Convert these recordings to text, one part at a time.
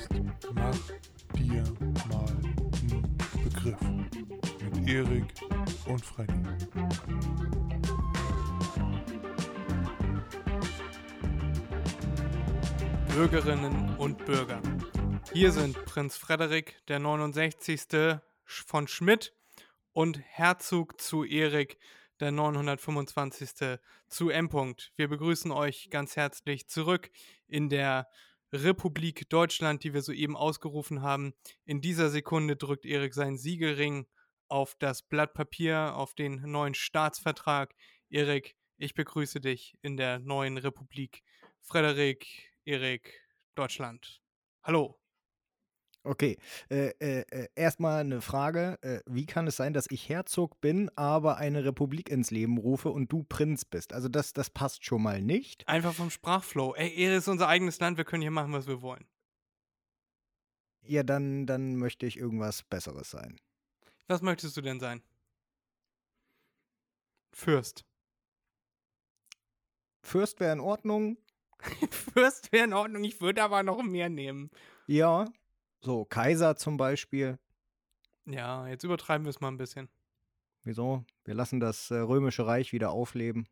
Podcast Mach dir mal einen Begriff mit Erik und Freddy. Bürgerinnen und Bürger. Hier sind Prinz Frederik, der 69. von Schmidt und Herzog zu Erik, der 925. zu M. Wir begrüßen euch ganz herzlich zurück in der Republik Deutschland, die wir soeben ausgerufen haben. In dieser Sekunde drückt Erik seinen Siegelring auf das Blatt Papier, auf den neuen Staatsvertrag. Erik, ich begrüße dich in der neuen Republik. Frederik, Erik, Deutschland. Hallo. Okay, äh, äh, äh, erstmal eine Frage. Äh, wie kann es sein, dass ich Herzog bin, aber eine Republik ins Leben rufe und du Prinz bist? Also das, das passt schon mal nicht. Einfach vom Sprachflow. Ey, Ehre ist unser eigenes Land, wir können hier machen, was wir wollen. Ja, dann, dann möchte ich irgendwas Besseres sein. Was möchtest du denn sein? Fürst. Fürst wäre in Ordnung. Fürst wäre in Ordnung, ich würde aber noch mehr nehmen. Ja, so Kaiser zum Beispiel. Ja, jetzt übertreiben wir es mal ein bisschen. Wieso? Wir lassen das äh, römische Reich wieder aufleben.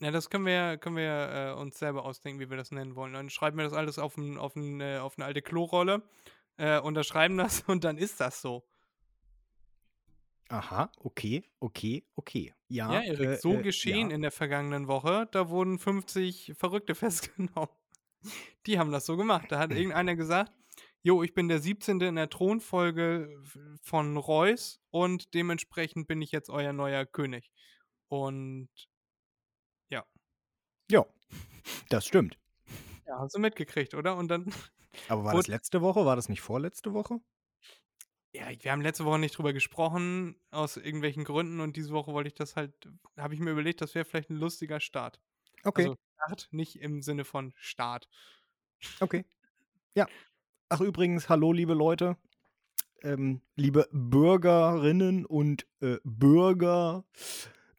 Ja, das können wir, können wir äh, uns selber ausdenken, wie wir das nennen wollen. Dann schreiben wir das alles auf, ein, auf, ein, äh, auf eine alte Klorolle, äh, unterschreiben das und dann ist das so. Aha, okay, okay, okay. Ja, Ja, Erik, äh, so äh, geschehen ja. in der vergangenen Woche. Da wurden 50 Verrückte festgenommen. Die haben das so gemacht. Da hat irgendeiner gesagt, jo, ich bin der 17. in der Thronfolge von Reuß und dementsprechend bin ich jetzt euer neuer König. Und Ja, das stimmt. ja, hast du mitgekriegt, oder? Und dann, Aber war das letzte Woche? War das nicht vorletzte Woche? ja, wir haben letzte Woche nicht drüber gesprochen, aus irgendwelchen Gründen und diese Woche wollte ich das halt, habe ich mir überlegt, das wäre vielleicht ein lustiger Start. Okay, Also Start, nicht im Sinne von Start. okay. Ja. Ach, übrigens, hallo, liebe Leute. Ähm, liebe Bürgerinnen und äh, Bürger.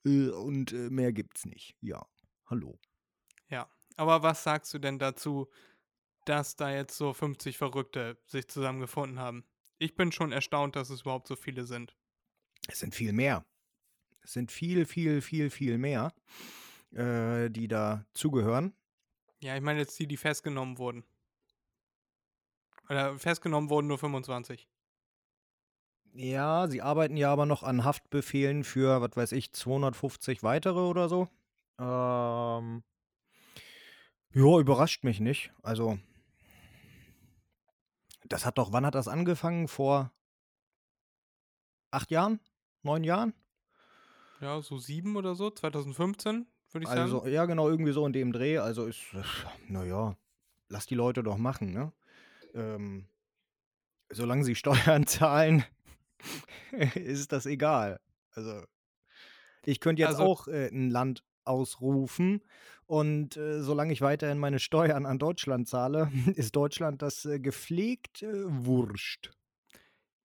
Äh, und äh, mehr gibt's nicht. Ja, hallo. Ja, aber was sagst du denn dazu, dass da jetzt so 50 Verrückte sich zusammengefunden haben? Ich bin schon erstaunt, dass es überhaupt so viele sind. Es sind viel mehr. Es sind viel, viel, viel, viel mehr, äh, die da zugehören. Ja, ich meine jetzt die, die festgenommen wurden. Oder festgenommen wurden nur 25. Ja, sie arbeiten ja aber noch an Haftbefehlen für, was weiß ich, 250 weitere oder so. Ähm, ja, überrascht mich nicht. Also, das hat doch, wann hat das angefangen? Vor acht Jahren? Neun Jahren? Ja, so sieben oder so, 2015, würde ich Also, sagen. ja, genau, irgendwie so in dem Dreh. Also ist, naja, lass die Leute doch machen, ne? Ähm, solange sie Steuern zahlen, ist das egal. Also, ich könnte jetzt Also- auch äh, ein Land ausrufen und äh, solange ich weiterhin meine Steuern an Deutschland zahle, ist Deutschland das äh, gepflegt äh, wurscht.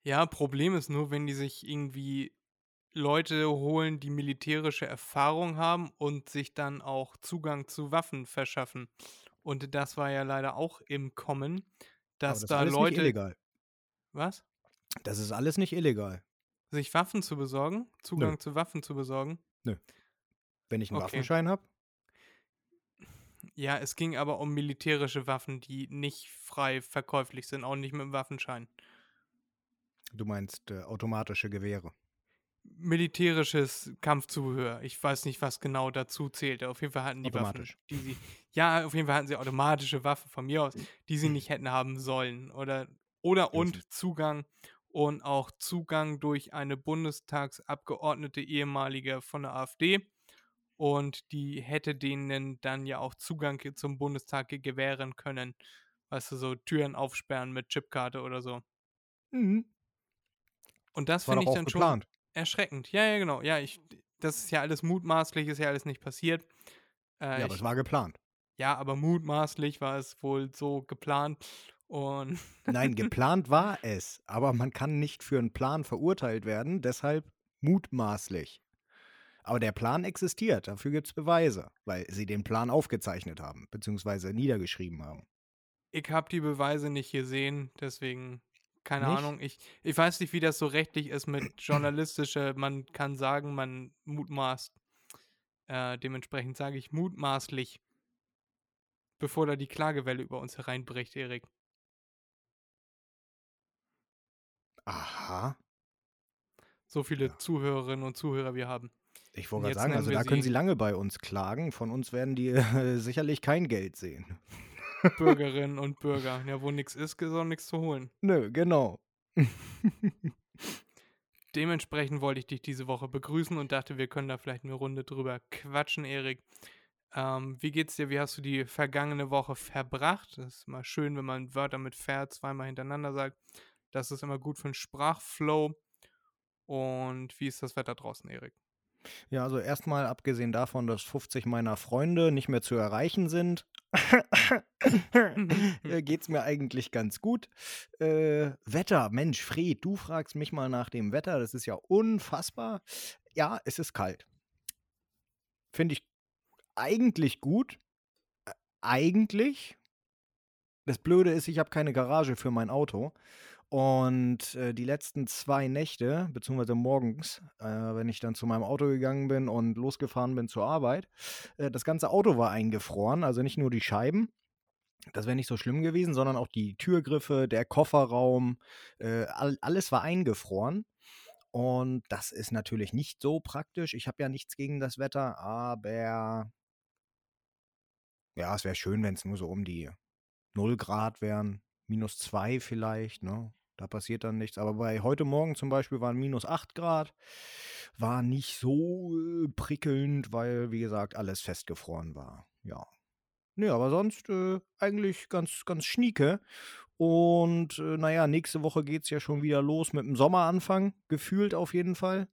Ja, Problem ist nur, wenn die sich irgendwie Leute holen, die militärische Erfahrung haben und sich dann auch Zugang zu Waffen verschaffen. Und das war ja leider auch im Kommen, dass das ist da alles nicht Leute. illegal. Was? Das ist alles nicht illegal. Sich Waffen zu besorgen? Zugang zu Waffen zu besorgen? Wenn ich einen Okay. Waffenschein habe, Ja, es ging aber um militärische Waffen, die nicht frei verkäuflich sind, auch nicht mit dem Waffenschein. du meinst äh, automatische Gewehre. Militärisches Kampfzubehör. Ich weiß nicht, was genau dazu zählte. Auf jeden Fall hatten die. Waffen, die sie. Ja, auf jeden Fall hatten sie automatische Waffen von mir aus, die sie nicht hätten haben sollen. Oder, oder und. Zugang und auch Zugang durch eine Bundestagsabgeordnete, ehemalige von der AfD. Und die hätte denen dann ja auch Zugang zum Bundestag gewähren können, Weißt du, so Türen aufsperren mit Chipkarte oder so. Mhm. Und das finde ich dann schon geplant. Erschreckend. Ja, ja, genau. Ja, ich, das ist ja alles mutmaßlich, ist ja alles nicht passiert. Äh, Ja, aber ich, es war geplant. ja, aber mutmaßlich war es wohl so geplant. Und Nein, geplant war es, aber man kann nicht für einen Plan verurteilt werden, deshalb mutmaßlich. Aber der Plan existiert, dafür gibt es Beweise, weil sie den Plan aufgezeichnet haben, beziehungsweise niedergeschrieben haben. ich habe die Beweise nicht gesehen, deswegen keine Nicht? Ahnung. Ich, ich weiß nicht, wie das so rechtlich ist mit journalistischer, man kann sagen, man mutmaßt. Äh, dementsprechend sage ich mutmaßlich, bevor da die Klagewelle über uns hereinbricht, Erik. Aha. So viele Ja. Zuhörerinnen und Zuhörer wir haben. Ich wollte gerade sagen, also da können sie- sie lange bei uns klagen. Von uns werden die äh, sicherlich kein Geld sehen. Bürgerinnen und Bürger. Ja, wo nichts ist, ist auch nichts zu holen. Nö, genau. Dementsprechend wollte ich dich diese Woche begrüßen und dachte, wir können da vielleicht eine Runde drüber quatschen, Erik. Ähm, wie geht's dir? Wie hast du die vergangene Woche verbracht? Das ist immer schön, wenn man Wörter mit ver zweimal hintereinander sagt. Das ist immer gut für den Sprachflow. Und wie ist das Wetter draußen, Erik? Ja, also erstmal abgesehen davon, dass 50 meiner Freunde nicht mehr zu erreichen sind, äh, geht's mir eigentlich ganz gut. Äh, Wetter, Mensch, Fred, du fragst mich mal nach dem Wetter, das ist ja unfassbar. Ja, es ist kalt. Finde ich eigentlich gut. Äh, Eigentlich. Das Blöde ist, ich habe keine Garage für mein Auto. Und äh, die letzten zwei Nächte, beziehungsweise morgens, äh, wenn ich dann zu meinem Auto gegangen bin und losgefahren bin zur Arbeit, äh, das ganze Auto war eingefroren, also nicht nur die Scheiben. Das wäre nicht so schlimm gewesen, sondern auch die Türgriffe, der Kofferraum, äh, all, alles war eingefroren. Und das ist natürlich nicht so praktisch. Ich habe ja nichts gegen das Wetter, aber ja, es wäre schön, wenn es nur so um die 0 Grad wären, minus 2 vielleicht, ne? Da passiert dann nichts. Aber bei heute Morgen zum Beispiel waren minus 8 Grad. War nicht so äh, prickelnd, weil, wie gesagt, alles festgefroren war. Ja. Nee, aber sonst äh, eigentlich ganz, ganz schnieke. Und äh, naja, nächste Woche geht es ja schon wieder los mit dem Sommeranfang, gefühlt auf jeden Fall.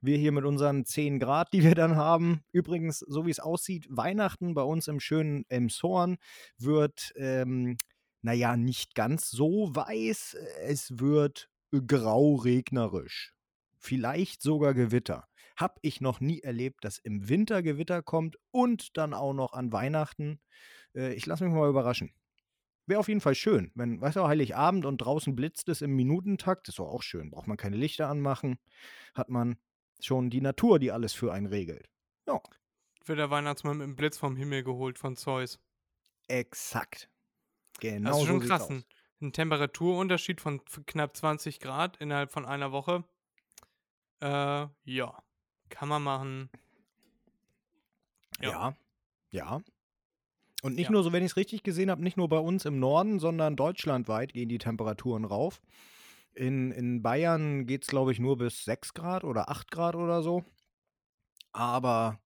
Wir hier mit unseren 10 Grad, die wir dann haben. Übrigens, so wie es aussieht, Weihnachten bei uns im schönen Emshorn wird, ähm, naja, nicht ganz so weiß. Es wird grau regnerisch. Vielleicht sogar Gewitter. Hab ich noch nie erlebt, dass im Winter Gewitter kommt und dann auch noch an Weihnachten. Äh, ich lasse mich mal überraschen. Wäre auf jeden Fall schön. Wenn, weißt du, Heiligabend und draußen blitzt es im Minutentakt, ist doch auch schön. Braucht man keine Lichter anmachen, hat man schon die Natur, die alles für einen regelt. Ja, Wird der Weihnachtsmann mit dem Blitz vom Himmel geholt von Zeus. exakt. Genau das ist schon so krass. Ein, ein Temperaturunterschied von knapp 20 Grad innerhalb von einer Woche. Äh, ja. Kann man machen. Ja. Ja, ja. Und nicht Ja. nur so, wenn ich es richtig gesehen habe, nicht nur bei uns im Norden, sondern deutschlandweit gehen die Temperaturen rauf. In, in Bayern geht es, glaube ich, nur bis 6 Grad oder 8 Grad oder so. Aber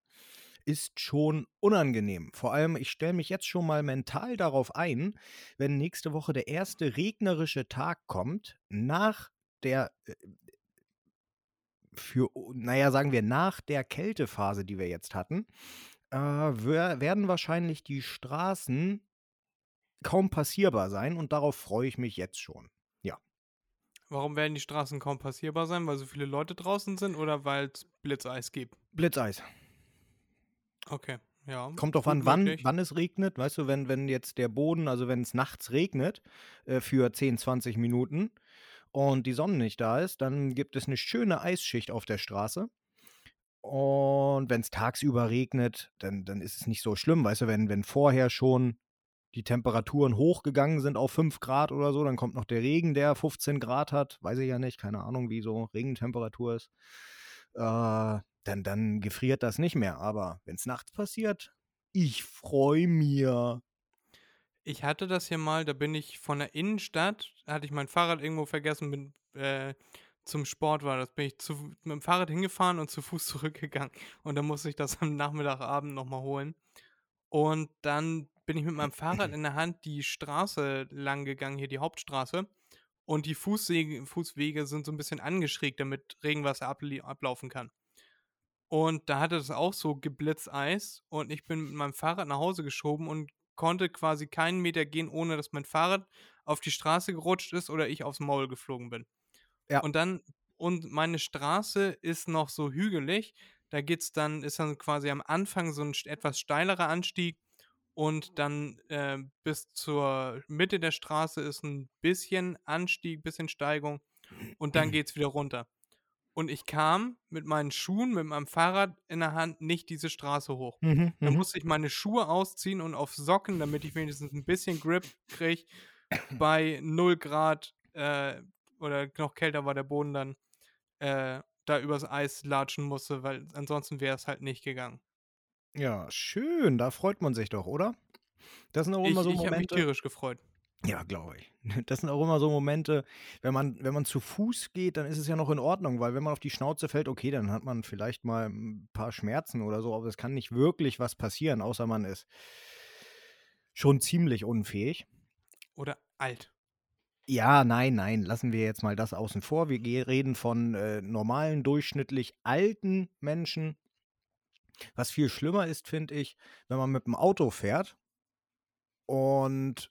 ist schon unangenehm. Vor allem, ich stelle mich jetzt schon mal mental darauf ein, wenn nächste Woche der erste regnerische Tag kommt, nach der, äh, für, naja, sagen wir, nach der Kältephase, die wir jetzt hatten, äh, wer- werden wahrscheinlich die Straßen kaum passierbar sein und darauf freue ich mich jetzt schon. Warum werden die Straßen kaum passierbar sein? Weil so viele Leute draußen sind oder weil es Blitzeis gibt? Blitzeis. Okay, ja. Kommt doch gut an, wann, wann es regnet. Weißt du, wenn, wenn jetzt der Boden, also wenn es nachts regnet äh, für 10, 20 Minuten und die Sonne nicht da ist, dann gibt es eine schöne Eisschicht auf der Straße. Und wenn es tagsüber regnet, dann, dann ist es nicht so schlimm. Weißt du, wenn, wenn vorher schon die Temperaturen hochgegangen sind auf 5 Grad oder so, dann kommt noch der Regen, der 15 Grad hat. Weiß ich ja nicht, keine Ahnung, wie so Regentemperatur ist. Äh, dann, dann gefriert das nicht mehr. Aber wenn es nachts passiert, ich freue mir. Ich hatte das hier mal, da bin ich von der Innenstadt, hatte ich mein Fahrrad irgendwo vergessen, bin äh, zum Sport war das, bin ich zu, mit dem Fahrrad hingefahren und zu Fuß zurückgegangen. Und dann musste ich das am Nachmittagabend nochmal holen. Und dann bin ich mit meinem Fahrrad in der Hand die Straße lang gegangen, hier die Hauptstraße. Und die Fußwege, Fußwege sind so ein bisschen angeschrägt, damit Regenwasser ablaufen kann. Und da hatte es auch so Geblitzeis und ich bin mit meinem Fahrrad nach Hause geschoben und konnte quasi keinen Meter gehen, ohne dass mein Fahrrad auf die Straße gerutscht ist oder ich aufs Maul geflogen bin. Ja. Und dann, und meine Straße ist noch so hügelig. Da geht's dann, ist dann quasi am Anfang so ein etwas steilerer Anstieg und dann äh, bis zur Mitte der Straße ist ein bisschen Anstieg, bisschen Steigung und dann geht's wieder runter. Und ich kam mit meinen Schuhen, mit meinem Fahrrad in der Hand nicht diese Straße hoch. Mhm, Dann mhm. musste ich meine Schuhe ausziehen und auf Socken, damit ich wenigstens ein bisschen Grip kriege, bei 0 Grad äh, oder noch kälter war der Boden dann, äh, da übers Eis latschen musste, weil ansonsten wäre es halt nicht gegangen. Ja, schön, da freut man sich doch, oder? Das sind auch Ich, immer so ich habe mich Momente. tierisch gefreut. Ja, glaube ich. Das sind auch immer so Momente, wenn man, wenn man zu Fuß geht, dann ist es ja noch in Ordnung, weil wenn man auf die Schnauze fällt, okay, dann hat man vielleicht mal ein paar Schmerzen oder so, aber es kann nicht wirklich was passieren, außer man ist schon ziemlich unfähig. Oder alt. Ja, nein, nein, lassen wir jetzt mal das außen vor. Wir reden von äh, normalen, durchschnittlich alten Menschen. Was viel schlimmer ist, finde ich, wenn man mit dem Auto fährt und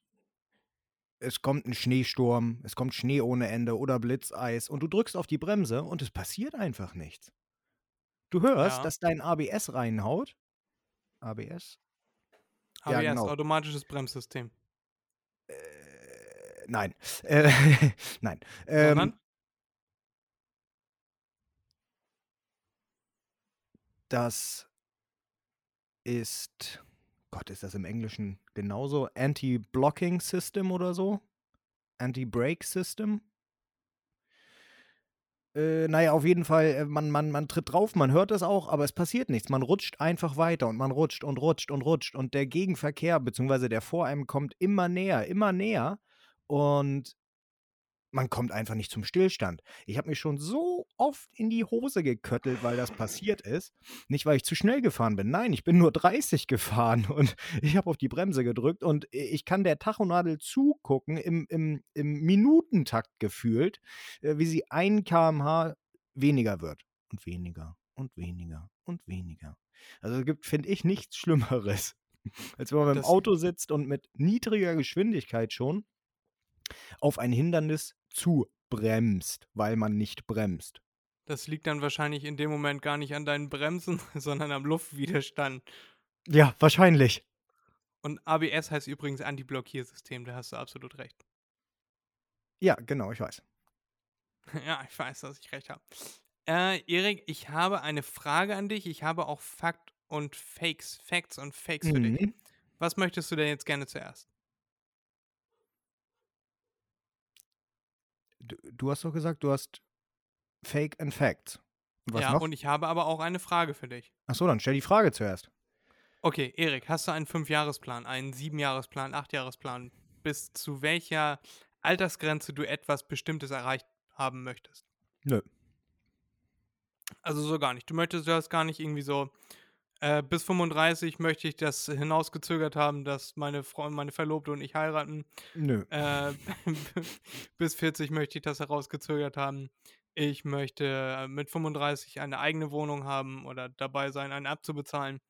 es kommt ein Schneesturm, es kommt Schnee ohne Ende oder Blitzeis und du drückst auf die Bremse und es passiert einfach nichts. Du hörst, Ja. dass dein ABS reinhaut. ABS? Ja, ABS, genau. automatisches Bremssystem. Äh, nein. Äh, nein. Ähm, das ist, Gott, ist das im Englischen genauso? Anti-Blocking System oder so? Anti-Brake System? Äh, naja, auf jeden Fall, äh, man, man, man tritt drauf, man hört es auch, aber es passiert nichts. Man rutscht einfach weiter und man rutscht und rutscht und rutscht und der Gegenverkehr, beziehungsweise der vor einem kommt immer näher, immer näher und man kommt einfach nicht zum Stillstand. Ich habe mich schon so oft in die Hose geköttelt, weil das passiert ist. Nicht, weil ich zu schnell gefahren bin. Nein, ich bin nur 30 gefahren und ich habe auf die Bremse gedrückt und ich kann der Tachonadel zugucken im, im, im Minutentakt gefühlt, äh, wie sie ein kmh weniger wird. Und weniger und weniger und weniger. Also es gibt, finde ich, nichts Schlimmeres, als wenn man mit dem Das- Auto sitzt und mit niedriger Geschwindigkeit schon auf ein Hindernis zubremst, weil man nicht bremst. Das liegt dann wahrscheinlich in dem Moment gar nicht an deinen Bremsen, sondern am Luftwiderstand. Ja, wahrscheinlich. Und ABS heißt übrigens Anti-Blockiersystem, da hast du absolut recht. Ja, genau, ich weiß. Ja, ich weiß, dass ich recht habe. Äh, Erik, ich habe eine Frage an dich. Ich habe auch Fakt und Fakes, Facts und Fakes für dich. Mhm. Was möchtest du denn jetzt gerne zuerst? Du, du hast doch gesagt, du hast Fake and Facts. Was ja, noch? und ich habe aber auch eine Frage für dich. Achso, dann stell die Frage zuerst. Okay, Erik, hast du einen Fünfjahresplan, einen Siebenjahresplan, Achtjahresplan, bis zu welcher Altersgrenze du etwas Bestimmtes erreicht haben möchtest? Nö. Also so gar nicht. Du möchtest das gar nicht irgendwie so, äh, bis 35 möchte ich das hinausgezögert haben, dass meine Freundin, meine Verlobte und ich heiraten. Nö. Äh, bis 40 möchte ich das herausgezögert haben. Ich möchte äh, mit 35 eine eigene Wohnung haben oder dabei sein, eine abzubezahlen.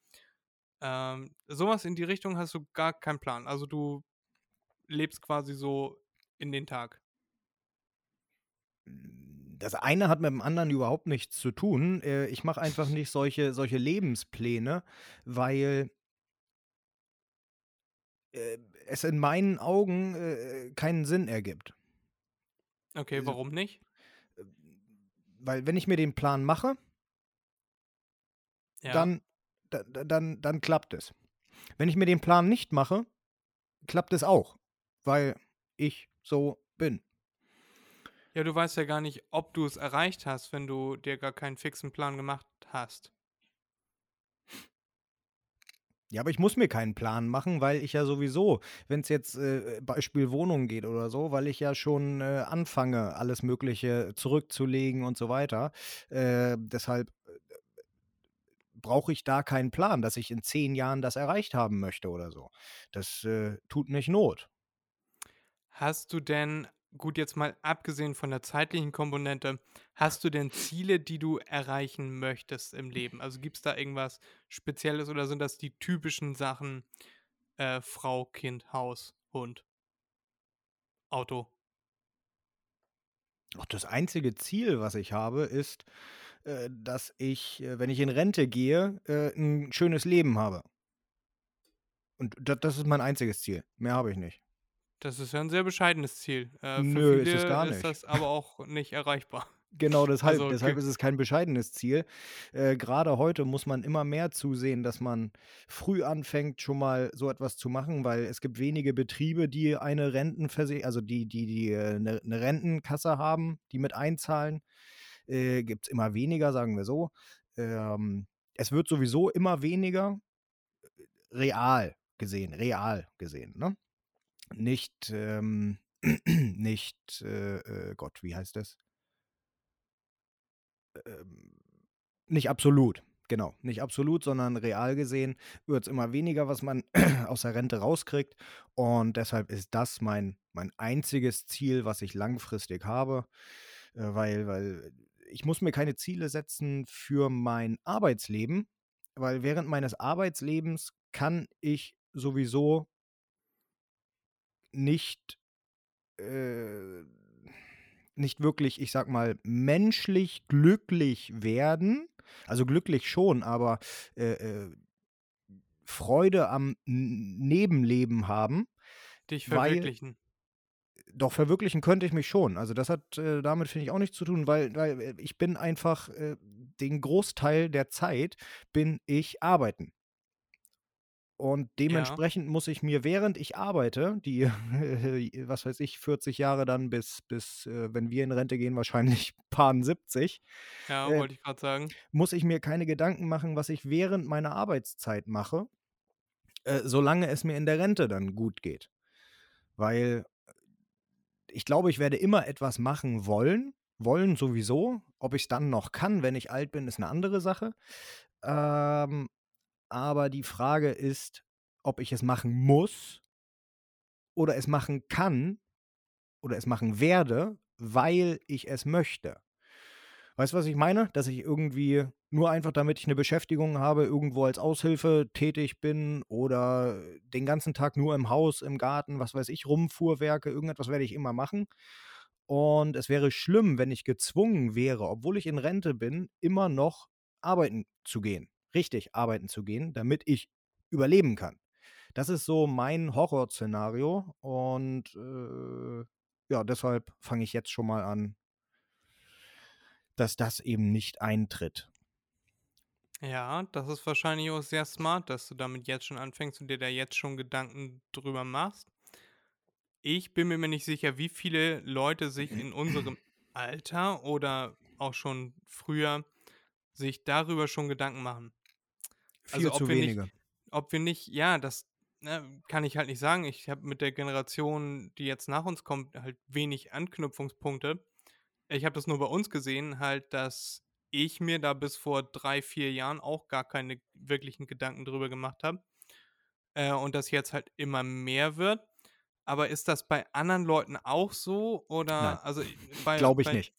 Ähm, sowas in die Richtung hast du gar keinen Plan. Also du lebst quasi so in den Tag. Das eine hat mit dem anderen überhaupt nichts zu tun. Äh, Ich mache einfach nicht solche, solche Lebenspläne, weil äh, es in meinen Augen äh, keinen Sinn ergibt. Okay, Also- warum nicht? Weil wenn ich mir den Plan mache, Ja. dann, da- da- dann, dann klappt es. Wenn ich mir den Plan nicht mache, klappt es auch, weil ich so bin. Ja, du weißt ja gar nicht, ob du es erreicht hast, wenn du dir gar keinen fixen Plan gemacht hast. Ja, aber ich muss mir keinen Plan machen, weil ich ja sowieso, wenn es jetzt äh, Beispiel Wohnung geht oder so, weil ich ja schon äh, anfange, alles Mögliche zurückzulegen und so weiter. Äh, deshalb äh, brauche ich da keinen Plan, dass ich in zehn Jahren das erreicht haben möchte oder so. Das äh, tut nicht Not. Hast du denn, gut jetzt mal abgesehen von der zeitlichen Komponente, hast du denn Ziele, die du erreichen möchtest im Leben? Also gibt es da irgendwas Spezielles oder sind das die typischen Sachen äh, Frau, Kind, Haus, Hund, Auto? Auch das einzige Ziel, was ich habe, ist, äh, dass ich, äh, wenn ich in Rente gehe, äh, 'n schönes Leben habe. Und da das ist mein einziges Ziel. Mehr habe ich nicht. Das ist ja ein sehr bescheidenes Ziel. Äh, für Nö, ist es viele gar ist nicht. das aber auch nicht erreichbar. Genau deshalb Also, deshalb ge ist es kein bescheidenes Ziel. Äh, grade heute muss man immer mehr zusehen, dass man früh anfängt, schon mal so etwas zu machen, weil es gibt wenige Betriebe, die eine Rentenversi also die die die, äh, 'ne 'ne Rentenkasse haben, die mit einzahlen. Äh, gibt's immer weniger, sagen wir so. Ähm, es wird sowieso immer weniger, real gesehen real gesehen, ne? Nicht, ähm nicht, äh, äh, Gott, wie heißt das? Ähm, nicht absolut, genau. Nicht absolut, sondern real gesehen wird's immer weniger, was man aus der Rente rauskriegt. Und deshalb ist das mein mein einziges Ziel, was ich langfristig habe, äh, weil weil ich muss mir keine Ziele setzen für mein Arbeitsleben, weil während meines Arbeitslebens kann ich sowieso nicht äh, nicht wirklich, ich sage mal, menschlich glücklich werden. Also, glücklich schon, aber, äh, äh, Freude am Nebenleben haben, Dich weil verwirklichen. doch verwirklichen könnte ich mich schon. Also, das hat, äh, damit, finde ich, auch nichts zu tun, weil weil, äh, ich bin einfach, äh den Großteil der Zeit bin ich arbeiten. Und Ja. dementsprechend muss ich mir, während ich arbeite, die, was weiß ich, 40 Jahre dann bis bis, äh, wenn wir in Rente gehen, wahrscheinlich Paaren 70, Ja, äh, wollte ich grad sagen. muss ich mir keine Gedanken machen, was ich während meiner Arbeitszeit mache, äh, solange es mir in der Rente dann gut geht. Weil ich glaube, ich werde immer etwas machen wollen wollen sowieso. Ob ich's dann noch kann, wenn ich alt bin, ist 'ne andere Sache. Ähm, aber die Frage ist, ob ich es machen muss oder es machen kann oder es machen werde, weil ich es möchte. Weißt du, was ich meine? Dass ich irgendwie nur einfach, damit ich 'ne Beschäftigung habe, irgendwo als Aushilfe tätig bin oder den ganzen Tag nur im Haus, im Garten, was weiß ich, rumfuhrwerke, irgendetwas werde ich immer machen. Und es wäre schlimm, wenn ich gezwungen wäre, obwohl ich in Rente bin, immer noch arbeiten zu gehen. Richtig arbeiten zu gehen, damit ich überleben kann. Das ist so mein Horrorszenario und, äh, ja, deshalb fange ich jetzt schon mal an dass das eben nicht eintritt. Ja, das ist wahrscheinlich auch sehr smart, dass du damit jetzt schon anfängst und dir da jetzt schon Gedanken drüber machst. Ich bin mir nicht sicher, wie viele Leute sich in unserem Alter oder auch schon früher sich darüber schon Gedanken machen. Viel Also, zu ob wir nicht wenige. ob wir nicht ja, das, ne, kann ich halt nicht sagen. Ich habe mit der Generation, die jetzt nach uns kommt, halt wenig Anknüpfungspunkte. Ich habe das nur bei uns gesehen halt, dass ich mir da bis vor 3, 4 Jahren auch gar keine wirklichen Gedanken drüber gemacht habe, äh, und das jetzt halt immer mehr wird. Aber ist das bei anderen Leuten auch so Nein, oder also, i bei glaube ich bei nicht.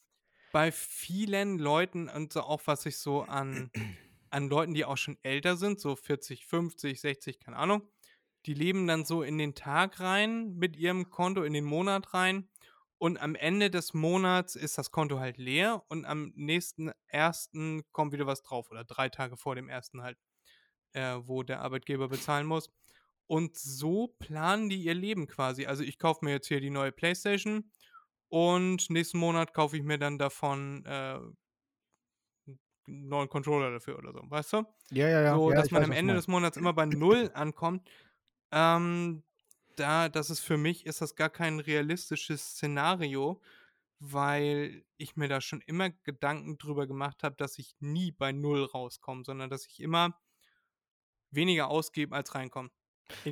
bei vielen Leuten und so auch, was ich so an an Leuten, die auch schon älter sind, so 40, 50, 60, keine Ahnung, die leben dann so in den Tag rein mit ihrem Konto, in den Monat rein und am Ende des Monats ist das Konto halt leer und am nächsten 1. kommt wieder was drauf oder 3 Tage vor dem 1. halt, äh, wo der Arbeitgeber bezahlen muss. Und so planen die ihr Leben quasi. Also, ich kaufe mir jetzt hier die neue Playstation und nächsten Monat kaufe ich mir dann davon, äh neuen Controller dafür oder so, weißt du? Ja, ja, ja. So, Ja, dass man weiß, am Ende des Monats immer bei 0 ankommt. Ähm, da das ist für mich ist das gar kein realistisches Szenario, weil ich mir da schon immer Gedanken drüber gemacht habe, dass ich nie bei 0 rauskomme, sondern dass ich immer weniger ausgebe, als reinkommt.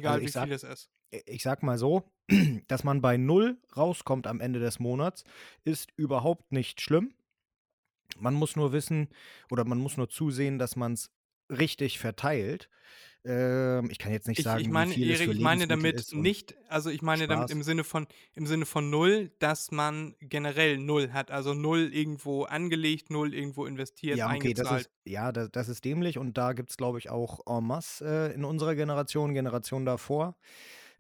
Also, Egal, ich wie sage viel es ist. ich sage mal so, dass man bei 0 rauskommt am Ende des Monats, ist überhaupt nicht schlimm. Man muss nur wissen oder man muss nur zusehen, dass man's richtig verteilt. Ähm, ich kann jetzt nicht Ich, sagen, ich wie meine, viel es Erik, ich meine damit nicht, also ich meine damit Spaß. im Sinne von, im Sinne von null, dass man generell null hat. Also null irgendwo angelegt, null irgendwo investiert, Ja, okay, das eingezahlt. ist, ja, das, das ist dämlich und da gibt es, glaube ich, auch en masse äh, in unserer Generation, Generation davor.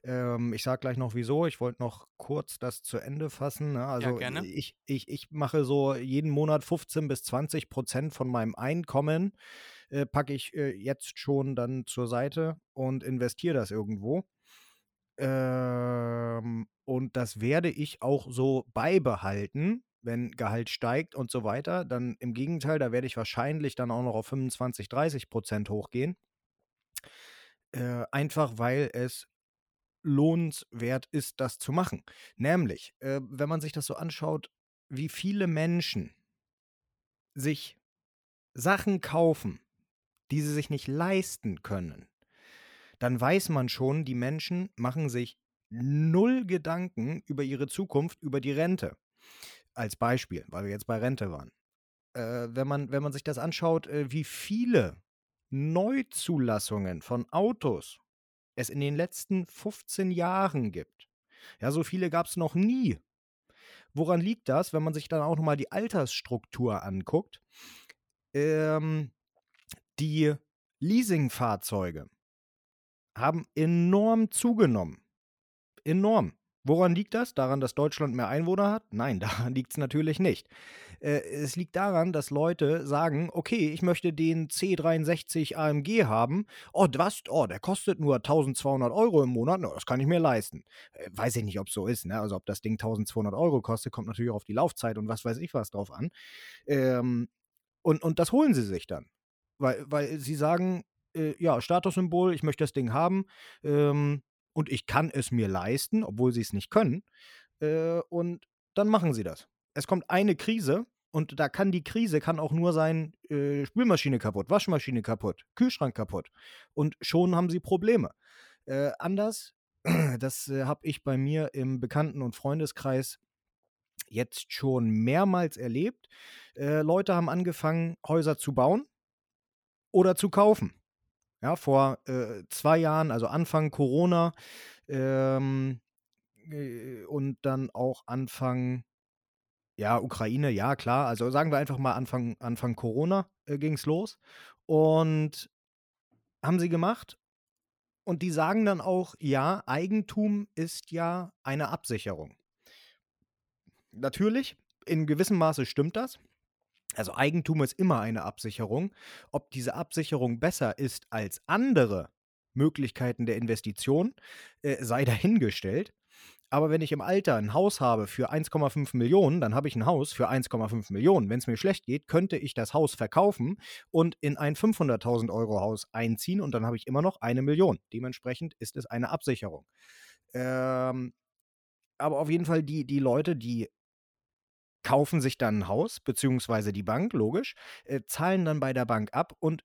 Ähm, ich sage gleich noch wieso. Ich wollte noch kurz das zu Ende fassen. Ne? Ja, Also gerne. ich, ich, ich mache so jeden Monat 15 bis 20 Prozent von meinem Einkommen, äh, packe ich äh, jetzt schon dann zur Seite und investiere das irgendwo. Ähm, und das werde ich auch so beibehalten, wenn Gehalt steigt und so weiter. Dann im Gegenteil, da werde ich wahrscheinlich dann auch noch auf 25, 30 Prozent hochgehen. Äh, einfach weil es lohnenswert ist, das zu machen. Nämlich, äh, wenn man sich das so anschaut, wie viele Menschen sich Sachen kaufen, die sie sich nicht leisten können, dann weiß man schon, die Menschen machen sich null Gedanken über ihre Zukunft, über die Rente. Als Beispiel, weil wir jetzt bei Rente waren. Äh, wenn, man, wenn man sich das anschaut, äh, wie viele Neuzulassungen von Autos es in den letzten 15 Jahren gibt. Ja, so viele gab es noch nie. Woran liegt das, wenn man sich dann auch nochmal die Altersstruktur anguckt? Ähm, die Leasingfahrzeuge haben enorm zugenommen. Enorm. Woran liegt das? Daran, dass Deutschland mehr Einwohner hat? Nein, daran liegt es natürlich nicht. Äh, es liegt daran, dass Leute sagen, okay, ich möchte den C63 AMG haben. Oh, was? Oh, der kostet nur 1200 Euro im Monat. No, das kann ich mir leisten. Äh, weiß ich nicht, ob es so ist. Ne? Also ob das Ding 1200 Euro kostet, kommt natürlich auch auf die Laufzeit und was weiß ich was drauf an. Ähm, und, und das holen sie sich dann. Weil, weil sie sagen, äh, ja, Statussymbol, ich möchte das Ding haben. Ähm, und ich kann es mir leisten, obwohl sie es nicht können. Äh, und dann machen sie das. Es kommt eine Krise und da kann die Krise kann auch nur sein, äh, Spülmaschine kaputt, Waschmaschine kaputt, Kühlschrank kaputt. Und schon haben sie Probleme. Äh, anders, das äh, habe ich bei mir im Bekannten- und Freundeskreis jetzt schon mehrmals erlebt. Äh, Leute haben angefangen, Häuser zu bauen oder zu kaufen. Ja, vor äh, zwei Jahren, also Anfang Corona ähm, äh, und dann auch Anfang, ja, Ukraine, ja, klar. Also sagen wir einfach mal Anfang, Anfang Corona äh, ging es los. Und haben sie gemacht. Und die sagen dann auch, ja, Eigentum ist ja eine Absicherung. Natürlich, in gewissem Maße stimmt das. Also Eigentum ist immer eine Absicherung. Ob diese Absicherung besser ist als andere Möglichkeiten der Investition, äh, sei dahingestellt. Aber wenn ich im Alter ein Haus habe für 1,5 Millionen, dann habe ich ein Haus für 1,5 Millionen. Wenn es mir schlecht geht, könnte ich das Haus verkaufen und in ein 500.000 Euro Haus einziehen und dann habe ich immer noch eine Million. Dementsprechend ist es eine Absicherung. Ähm, aber auf jeden Fall die, die Leute, die kaufen sich dann ein Haus, beziehungsweise die Bank, logisch, äh, zahlen dann bei der Bank ab und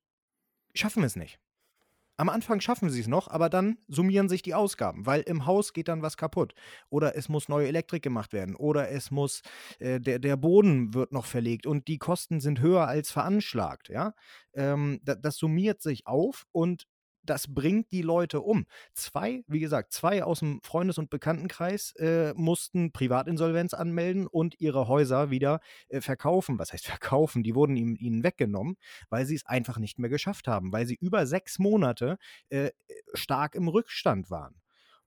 schaffen es nicht. Am Anfang schaffen sie es noch, aber dann summieren sich die Ausgaben, weil im Haus geht dann was kaputt. Oder es muss neue Elektrik gemacht werden. Oder es muss, äh, der, der Boden wird noch verlegt und die Kosten sind höher als veranschlagt. Ja? Ähm, da, das summiert sich auf und das bringt die Leute um. Zwei, wie gesagt, zwei aus dem Freundes- und Bekanntenkreis äh, mussten Privatinsolvenz anmelden und ihre Häuser wieder äh, verkaufen. Was heißt verkaufen? Die wurden ihm, ihnen weggenommen, weil sie es einfach nicht mehr geschafft haben, weil sie über sechs Monate äh, stark im Rückstand waren.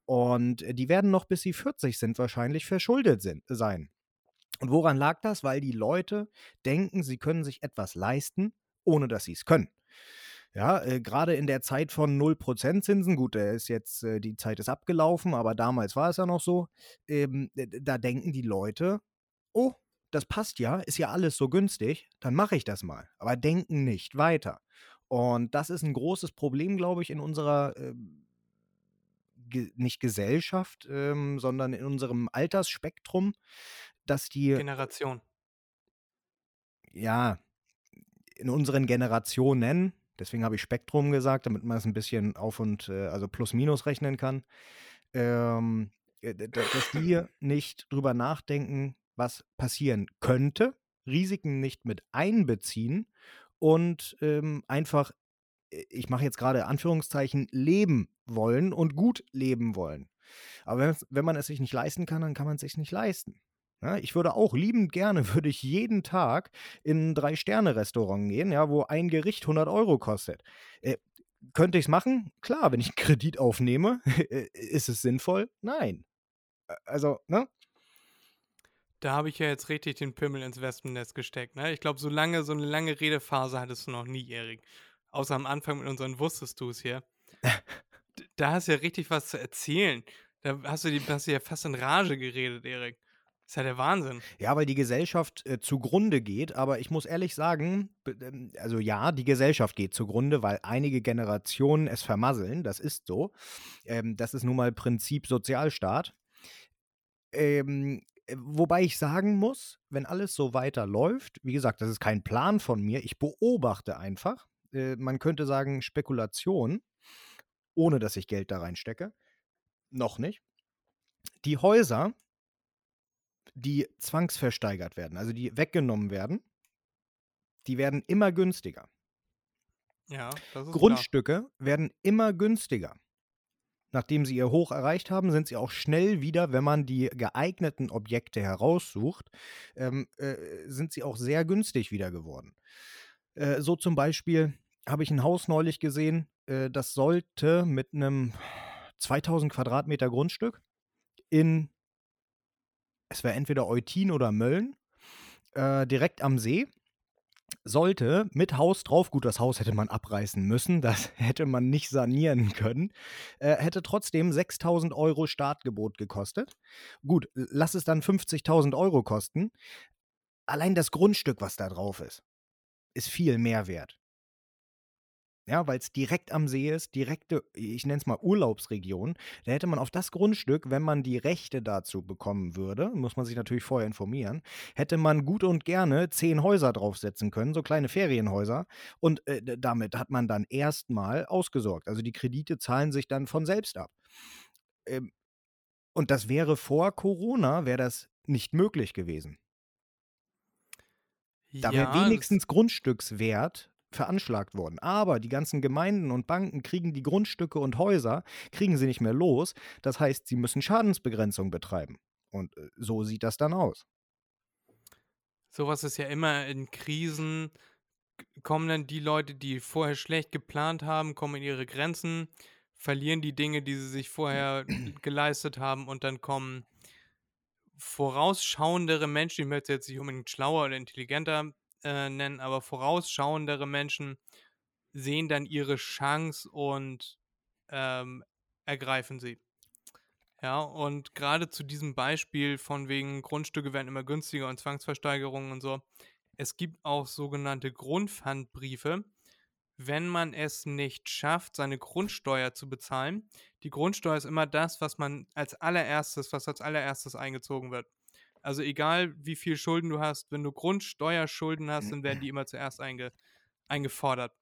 Und äh, die werden noch bis sie 40 sind wahrscheinlich verschuldet sind, sein. Und woran lag das? Weil die Leute denken, sie können sich etwas leisten, ohne dass sie es können. Ja, äh, gerade in der Zeit von 0% Zinsen, gut, der ist jetzt, äh, die Zeit ist abgelaufen, aber damals war es ja noch so, ähm, da denken die Leute, oh, das passt ja, ist ja alles so günstig, dann mache ich das mal. Aber denken nicht weiter. Und das ist ein großes Problem, glaube ich, in unserer, äh, ge nicht Gesellschaft, ähm, sondern in unserem Altersspektrum, dass die, Generation. ja, in unseren Generationen, deswegen habe ich Spektrum gesagt, damit man es ein bisschen auf und, äh, also plus minus rechnen kann, ähm, äh, dass die nicht drüber nachdenken, was passieren könnte, Risiken nicht mit einbeziehen und ähm, einfach ich mache jetzt gerade Anführungszeichen, leben wollen und gut leben wollen. Aber wenn man es sich nicht leisten kann, dann kann man es sich nicht leisten. Ja, ich würde auch liebend gerne, würde ich jeden Tag in ein Drei-Sterne-Restaurant gehen, ja, wo ein Gericht 100 Euro kostet. Äh, könnte ich es machen? Klar, wenn ich einen Kredit aufnehme, äh, ist es sinnvoll? Nein. Also, ne? Da habe ich ja jetzt richtig den Pimmel ins Wespennest gesteckt. Ne? Ich glaube, so lange, so eine lange Redephase hattest du noch nie, Erik. Außer am Anfang mit unseren Wusstest du es hier. da hast du ja richtig was zu erzählen. Da hast du, die, hast du ja fast in Rage geredet, Erik. Das ist ja der Wahnsinn. Ja, weil die Gesellschaft äh, zugrunde geht, aber ich muss ehrlich sagen, ähm, also ja, die Gesellschaft geht zugrunde, weil einige Generationen es vermasseln, das ist so. Ähm, das ist nun mal Prinzip Sozialstaat. Ähm, äh, wobei ich sagen muss, wenn alles so weiterläuft, wie gesagt, das ist kein Plan von mir, ich beobachte einfach, äh, man könnte sagen Spekulation, ohne dass ich Geld da reinstecke. Noch nicht. Die Häuser, die zwangsversteigert werden, also die weggenommen werden, die werden immer günstiger. Ja, Grundstücke klar. werden immer günstiger. Nachdem sie ihr Hoch erreicht haben, sind sie auch schnell wieder, wenn man die geeigneten Objekte heraussucht, ähm, äh, sind sie auch sehr günstig wieder geworden. Äh, so zum Beispiel habe ich ein Haus neulich gesehen, äh, das sollte mit einem 2000 Quadratmeter Grundstück in, es wäre entweder Eutin oder Mölln, äh, direkt am See. Sollte mit Haus drauf, gut, das Haus hätte man abreißen müssen, das hätte man nicht sanieren können, äh, hätte trotzdem 6000 Euro Startgebot gekostet. Gut, lass es dann 50.000 Euro kosten. Allein das Grundstück, was da drauf ist, ist viel mehr wert. Ja, weil es direkt am See ist, direkte, ich nenne es mal Urlaubsregion. Da hätte man auf das Grundstück, wenn man die Rechte dazu bekommen würde, muss man sich natürlich vorher informieren, hätte man gut und gerne zehn Häuser draufsetzen können, so kleine Ferienhäuser. Und äh, damit hat man dann erstmal ausgesorgt. Also die Kredite zahlen sich dann von selbst ab. Ähm, und das wäre vor Corona, wäre das nicht möglich gewesen. Da wäre Ja, wenigstens Grundstückswert veranschlagt worden. Aber die ganzen Gemeinden und Banken kriegen die Grundstücke und Häuser, kriegen sie nicht mehr los. Das heißt, sie müssen Schadensbegrenzung betreiben. Und äh, so sieht das dann aus. sowas ist ja immer in Krisen, kommen dann die Leute, die vorher schlecht geplant haben, kommen in ihre Grenzen, verlieren die Dinge, die sie sich vorher geleistet haben und dann kommen vorausschauendere Menschen, ich möchte jetzt nicht unbedingt schlauer oder intelligenter äh, nennen, aber vorausschauendere Menschen sehen dann ihre Chance und ähm, ergreifen sie. Ja, und gerade zu diesem Beispiel von wegen Grundstücke werden immer günstiger und Zwangsversteigerungen und so. Es gibt auch sogenannte Grundpfandbriefe, wenn man es nicht schafft, seine Grundsteuer zu bezahlen. Die Grundsteuer ist immer das, was man als allererstes, was als allererstes eingezogen wird. Also egal, wie viel Schulden du hast, wenn du Grundsteuerschulden hast, dann werden die immer zuerst einge, eingefordert.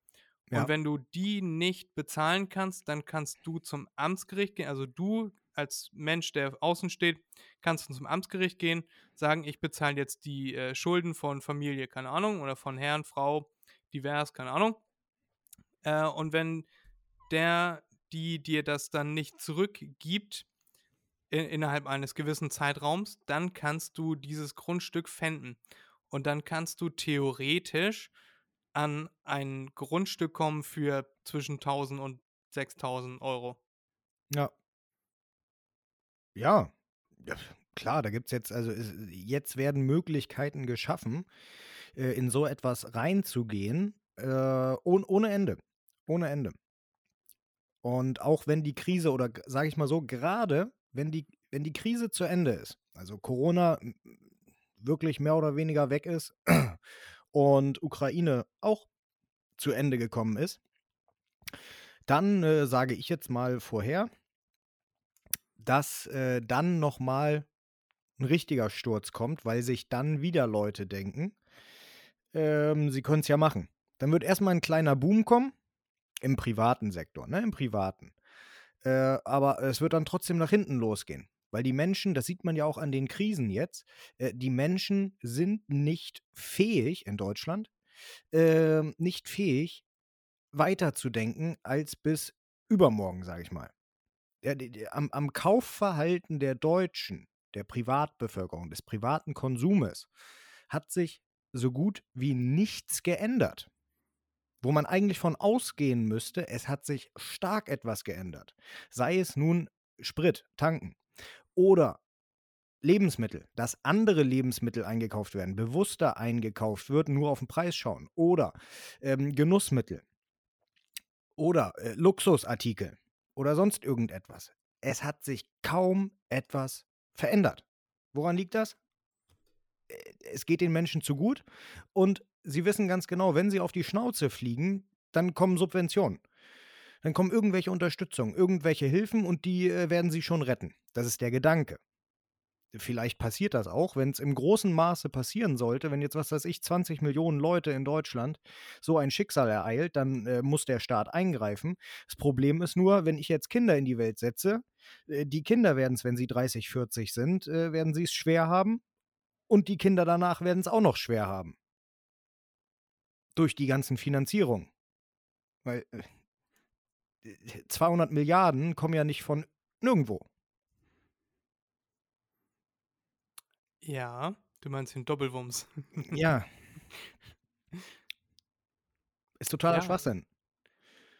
Ja. Und wenn du die nicht bezahlen kannst, dann kannst du zum Amtsgericht gehen. Also du als Mensch, der außen steht, kannst du zum Amtsgericht gehen, sagen, ich bezahle jetzt die äh, Schulden von Familie, keine Ahnung, oder von Herrn, Frau, divers, keine Ahnung. Äh, und wenn der, die dir das dann nicht zurückgibt, in, innerhalb eines gewissen Zeitraums, dann kannst du dieses Grundstück pfänden. Und dann kannst du theoretisch an ein Grundstück kommen für zwischen 1000 und 6000 Euro. Ja. Ja. ja klar, da gibt es jetzt, also es, jetzt werden Möglichkeiten geschaffen, äh, in so etwas reinzugehen, äh, ohn, ohne Ende. Ohne Ende. Und auch wenn die Krise oder sage ich mal so, gerade wenn die, wenn die Krise zu Ende ist, also Corona wirklich mehr oder weniger weg ist und Ukraine auch zu Ende gekommen ist, dann äh, sage ich jetzt mal vorher, dass äh, dann nochmal ein richtiger Sturz kommt, weil sich dann wieder Leute denken, ähm, sie können es ja machen. Dann wird erstmal ein kleiner Boom kommen im privaten Sektor, ne, im privaten. Äh, aber es wird dann trotzdem nach hinten losgehen. Weil die Menschen, das sieht man ja auch an den Krisen jetzt, äh, die Menschen sind nicht fähig in Deutschland, äh, nicht fähig, weiterzudenken als bis übermorgen, sage ich mal. Ja, die, die, am, am Kaufverhalten der Deutschen, der Privatbevölkerung, des privaten Konsumes, hat sich so gut wie nichts geändert. Wo man eigentlich von ausgehen müsste, es hat sich stark etwas geändert. Sei es nun Sprit, tanken oder Lebensmittel, dass andere Lebensmittel eingekauft werden, bewusster eingekauft wird, nur auf den Preis schauen. Oder ähm, Genussmittel. Oder äh, Luxusartikel. Oder sonst irgendetwas. Es hat sich kaum etwas verändert. Woran liegt das? Äh, es geht den Menschen zu gut und sie wissen ganz genau, wenn sie auf die Schnauze fliegen, dann kommen Subventionen. Dann kommen irgendwelche Unterstützung, irgendwelche Hilfen und die äh, werden sie schon retten. Das ist der Gedanke vielleicht passiert das auch, wenn es im großen Maße passieren sollte, wenn jetzt, was weiß ich, 20 Millionen Leute in Deutschland so ein Schicksal ereilt, dann äh, muss der Staat eingreifen. Das Problem ist nur, wenn ich jetzt Kinder in die Welt setze, äh, die Kinder werden es, wenn sie 30, 40 sind, äh, werden sie es schwer haben und die Kinder danach werden es auch noch schwer haben. Durch die ganzen Finanzierungen. Weil 200 äh, Milliarden kommen ja nicht von nirgendwo. Ja, du meinst den Doppelwumms. Ja. Ist totaler Ja. Schwachsinn.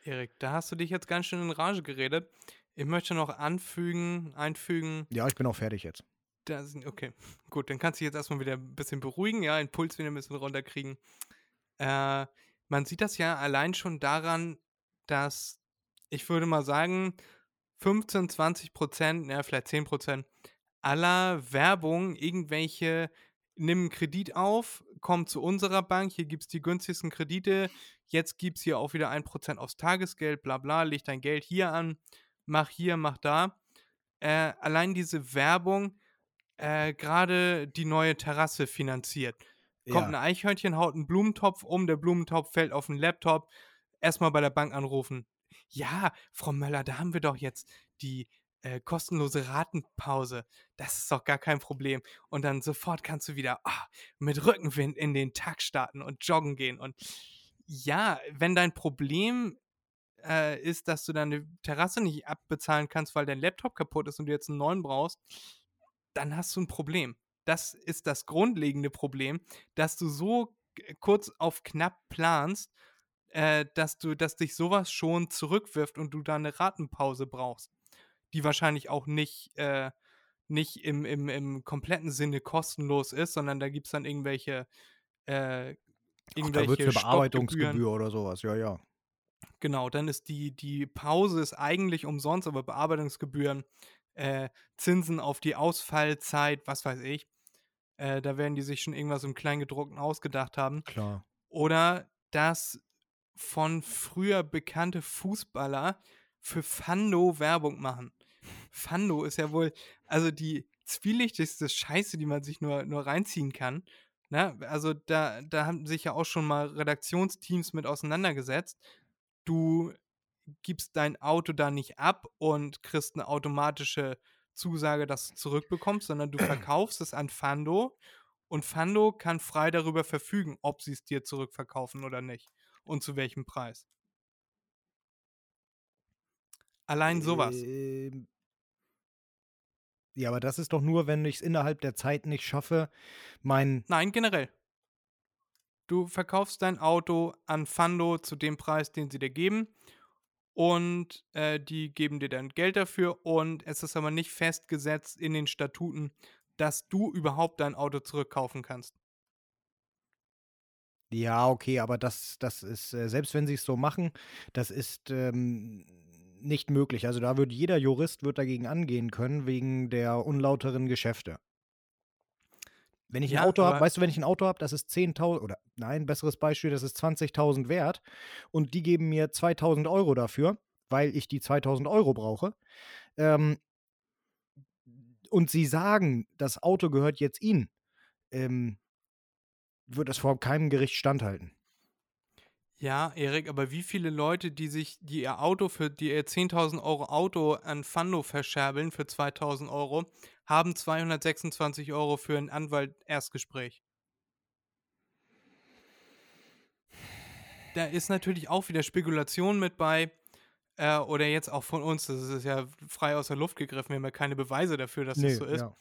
Erik, da hast du dich jetzt ganz schön in Rage geredet. Ich möchte noch anfügen, einfügen, Ja, ich bin auch fertig jetzt. dass, okay, gut, dann kannst du dich jetzt erstmal wieder ein bisschen beruhigen, ja, den Puls wieder ein bisschen runterkriegen. Äh, man sieht das ja allein schon daran, dass ich würde mal sagen, 15, 20 Prozent, ja, vielleicht 10 Prozent aller Werbung irgendwelche, nimm einen Kredit auf, komm zu unserer Bank, hier gibt es die günstigsten Kredite, jetzt gibt es hier auch wieder 1% aufs Tagesgeld, bla bla, leg dein Geld hier an, mach hier, mach da. Äh, allein diese Werbung, äh, gerade die neue Terrasse finanziert. Kommt ein Ja. Eichhörnchen, haut einen Blumentopf um, der Blumentopf fällt auf den Laptop, erstmal bei der Bank anrufen. Ja, Frau Möller, da haben wir doch jetzt die äh, kostenlose Ratenpause. Das ist doch gar kein Problem. Und dann sofort kannst du wieder ah, mit Rückenwind in den Tag starten und joggen gehen. Und ja, wenn dein Problem äh, ist, dass du deine Terrasse nicht abbezahlen kannst, weil dein Laptop kaputt ist und du jetzt einen neuen brauchst, dann hast du ein Problem. Das ist das grundlegende Problem, dass du so kurz auf knapp planst, äh, dass du, dass dich sowas schon zurückwirft und du da eine Ratenpause brauchst, die wahrscheinlich auch nicht, äh, nicht im, im, im kompletten Sinne kostenlos ist, sondern da gibt es dann irgendwelche, äh, Ach, da irgendwelche eine. Bearbeitungsgebühr oder sowas. Ja, ja. Genau, dann ist die, die Pause ist eigentlich umsonst, aber Bearbeitungsgebühren, äh, Zinsen auf die Ausfallzeit, was weiß ich, äh, da werden die sich schon irgendwas im Kleingedruckten ausgedacht haben. Klar. Oder dass von früher bekannte Fußballer für Fando Werbung machen. Fando ist ja wohl, also die zwielichtigste Scheiße, die man sich nur, nur reinziehen kann. Ne? Also da, da haben sich ja auch schon mal Redaktionsteams mit auseinandergesetzt. Du gibst dein Auto da nicht ab und kriegst eine automatische Zusage, dass du zurückbekommst, sondern du verkaufst es an Fando und Fando kann frei darüber verfügen, ob sie es dir zurückverkaufen oder nicht und zu welchem Preis. Allein sowas. Ähm, ja, aber das ist doch nur, wenn ich es innerhalb der Zeit nicht schaffe, mein. Nein, generell. Du verkaufst dein Auto an Fando zu dem Preis, den sie dir geben. Und äh, die geben dir dann Geld dafür. Und es ist aber nicht festgesetzt in den Statuten, dass du überhaupt dein Auto zurückkaufen kannst. Ja, okay, aber das, das ist, äh, selbst wenn sie es so machen, das ist ähm, nicht möglich. Also da wird jeder Jurist wird dagegen angehen können, wegen der unlauteren Geschäfte. Wenn ich Ja, ein Auto habe, weißt du, wenn ich ein Auto habe, das ist 10.000 oder nein, besseres Beispiel, das ist 20.000 wert und die geben mir 2.000 Euro dafür, weil ich die 2.000 Euro brauche. Ähm, und sie sagen, das Auto gehört jetzt ihnen, ähm, wird das vor keinem Gericht standhalten. Ja, Erik, aber wie viele Leute, die sich, die ihr Auto für, die ihr 10.000 Euro Auto an Fando verscherbeln für 2.000 Euro, haben 226 Euro für ein Anwalt-Erstgespräch? da ist natürlich auch wieder Spekulation mit bei. Äh, oder jetzt auch von uns, das ist ja frei aus der Luft gegriffen, wir haben ja keine Beweise dafür, dass Nee, das so ist. ja.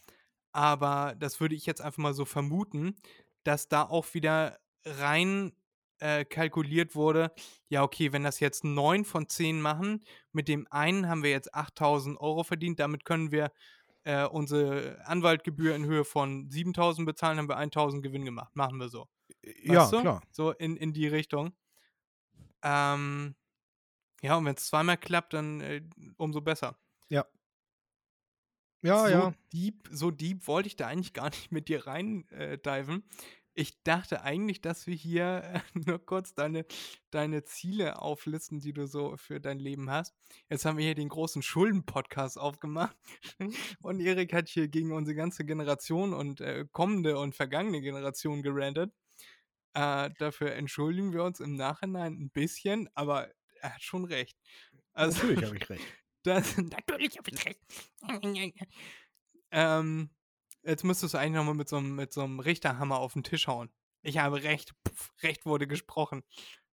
Aber das würde ich jetzt einfach mal so vermuten, dass da auch wieder rein äh, kalkuliert wurde, ja, okay, wenn das jetzt 9 von 10 machen, mit dem einen haben wir jetzt 8000 Euro verdient, damit können wir äh, unsere Anwaltgebühr in Höhe von 7000 bezahlen, haben wir 1000 Gewinn gemacht. Machen wir so. Ja, Weißt du? klar. So in, in die Richtung. Ähm, ja, und wenn es zweimal klappt, dann äh, umso besser. Ja, so ja. deep, so deep wollte ich da eigentlich gar nicht mit dir rein äh, diven. Ich dachte eigentlich, dass wir hier nur kurz deine, deine Ziele auflisten, die du so für dein Leben hast. Jetzt haben wir hier den großen Schulden-Podcast aufgemacht und Erik hat hier gegen unsere ganze Generation und äh, kommende und vergangene Generation gerantet. Äh, dafür entschuldigen wir uns im Nachhinein ein bisschen, aber er hat schon recht. Also, Natürlich habe ich recht. das, natürlich habe ich recht. ähm, jetzt müsstest du eigentlich nochmal mit so, einem- mit so einem Richterhammer auf den Tisch hauen. Ich habe recht. Pff, recht wurde gesprochen.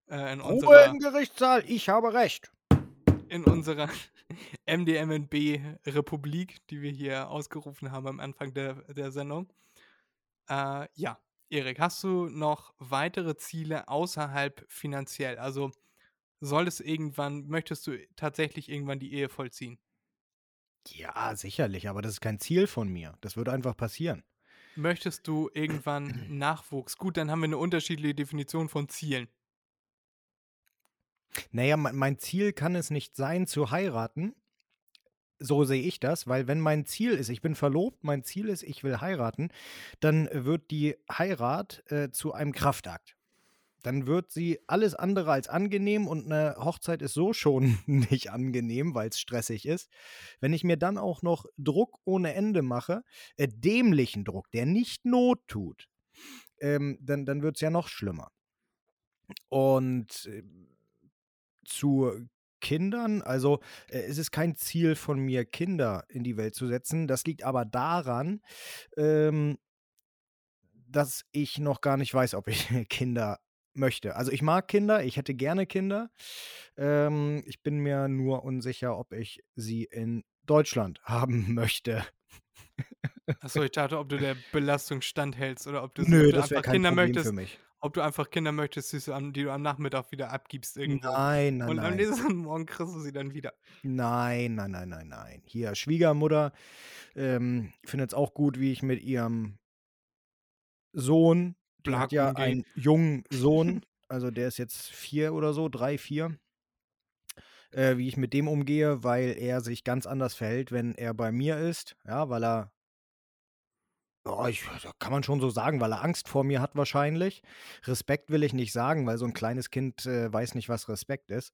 Äh, in, Ruhe unserer, im Gerichtssaal, ich habe recht. in unserer MDMNB-Republik, die wir hier ausgerufen haben am Anfang der, der Sendung. Äh, ja, Erik, hast du noch weitere Ziele außerhalb finanziell? Also soll es irgendwann, möchtest du tatsächlich irgendwann die Ehe vollziehen? Ja, sicherlich, aber das ist kein Ziel von mir. Das würde einfach passieren. Möchtest du irgendwann Nachwuchs? Gut, dann haben wir eine unterschiedliche Definition von Zielen. Naja, mein, mein Ziel kann es nicht sein, zu heiraten. So sehe ich das, weil wenn mein Ziel ist, ich bin verlobt, mein Ziel ist, ich will heiraten, dann wird die Heirat äh, zu einem Kraftakt. Dann wird sie alles andere als angenehm und eine Hochzeit ist so schon nicht angenehm, weil es stressig ist. Wenn ich mir dann auch noch Druck ohne Ende mache, äh, dämlichen Druck, der nicht Not tut, ähm, dann, dann wird es ja noch schlimmer. Und äh, zu Kindern, also äh, es ist kein Ziel von mir, Kinder in die Welt zu setzen. Das liegt aber daran, ähm, dass ich noch gar nicht weiß, ob ich Kinder möchte. Also ich mag Kinder, ich hätte gerne Kinder. Ähm, ich bin mir nur unsicher, ob ich sie in Deutschland haben möchte. Achso, ich dachte, ob du der Belastung standhältst oder ob du, Nö, ob du einfach kein Kinder Problem möchtest, für mich. ob du einfach Kinder möchtest, die du, am, am Nachmittag wieder abgibst irgendwo. Nein, nein, Und am nein. nächsten Morgen kriegst du sie dann wieder. Nein, nein, nein, nein, nein. Hier, Schwiegermutter ähm, findet es auch gut, wie ich mit ihrem Sohn, die hat ja einen jungen Sohn, also der ist jetzt vier oder so, drei, vier, äh, wie ich mit dem umgehe, weil er sich ganz anders verhält, wenn er bei mir ist, ja, weil er, ja, ich, kann man schon so sagen, weil er Angst vor mir hat wahrscheinlich. Respekt will ich nicht sagen, weil so ein kleines Kind äh, weiß nicht, was Respekt ist.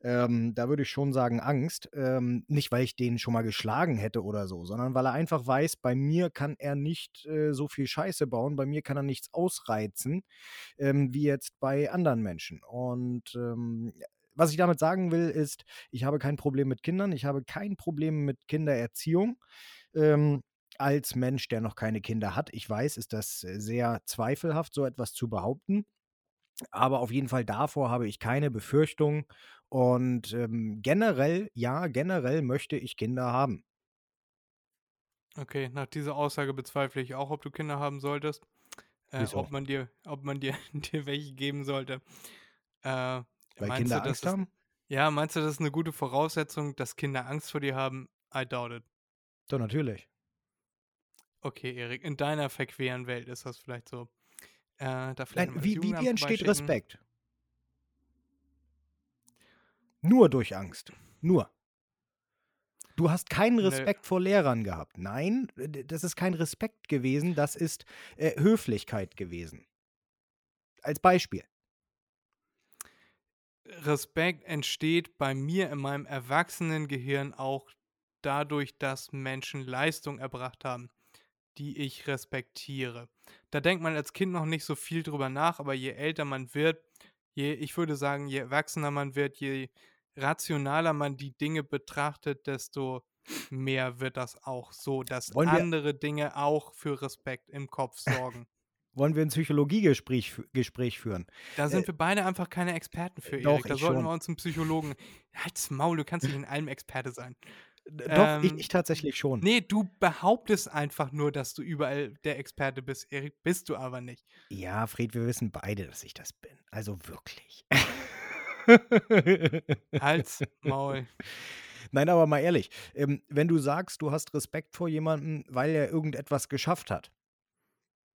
Ähm, da würde ich schon sagen Angst. Ähm, nicht, weil ich den schon mal geschlagen hätte oder so, sondern weil er einfach weiß, bei mir kann er nicht äh, so viel Scheiße bauen, bei mir kann er nichts ausreizen, ähm, wie jetzt bei anderen Menschen. Und ähm, was ich damit sagen will, ist, ich habe kein Problem mit Kindern, ich habe kein Problem mit Kindererziehung. Ähm, als Mensch, der noch keine Kinder hat, ich weiß, ist das äh, sehr zweifelhaft, so etwas zu behaupten. Aber auf jeden Fall davor habe ich keine Befürchtung. Und ähm, generell, ja, generell möchte ich Kinder haben. Okay, nach dieser Aussage bezweifle ich auch, ob du Kinder haben solltest. Äh, ob man dir, ob man dir, dir welche geben sollte. Äh, Weil Kinder du, Angst ist, haben? Ja, meinst du, das ist eine gute Voraussetzung, dass Kinder Angst vor dir haben? I doubt it. Doch, natürlich. Okay, Erik, in deiner verqueren Welt ist das vielleicht so. Äh, da vielleicht Nein, wie, wie, wie entsteht vorbeischicken. Respekt? Nur durch Angst. Nur. Du hast keinen Nö. Respekt vor Lehrern gehabt. Nein, das ist kein Respekt gewesen, das ist äh, Höflichkeit gewesen. Als Beispiel. Respekt entsteht bei mir in meinem Erwachsenengehirn auch dadurch, dass Menschen Leistung erbracht haben, die ich respektiere. Da denkt man als Kind noch nicht so viel drüber nach, aber je älter man wird, je, ich würde sagen, je erwachsener man wird, je rationaler man die Dinge betrachtet, desto mehr wird das auch so, dass Wollen andere Dinge auch für Respekt im Kopf sorgen. wollen wir ein Psychologiegespräch Gespräch führen? Da sind wir beide einfach keine Experten für, Äh, doch, Erik. Da sollten schon. wir uns einen Psychologen. Halt's Maul, du kannst nicht in allem Experte sein. Doch, ich, Ähm, ich tatsächlich schon. Nee, du behauptest einfach nur, dass du überall der Experte bist, Erik. Bist du aber nicht. Ja, Fred, wir wissen beide, dass ich das bin. Also wirklich. Halt's Maul. Nein, aber mal ehrlich, ähm, wenn du sagst, du hast Respekt vor jemandem, weil er irgendetwas geschafft hat,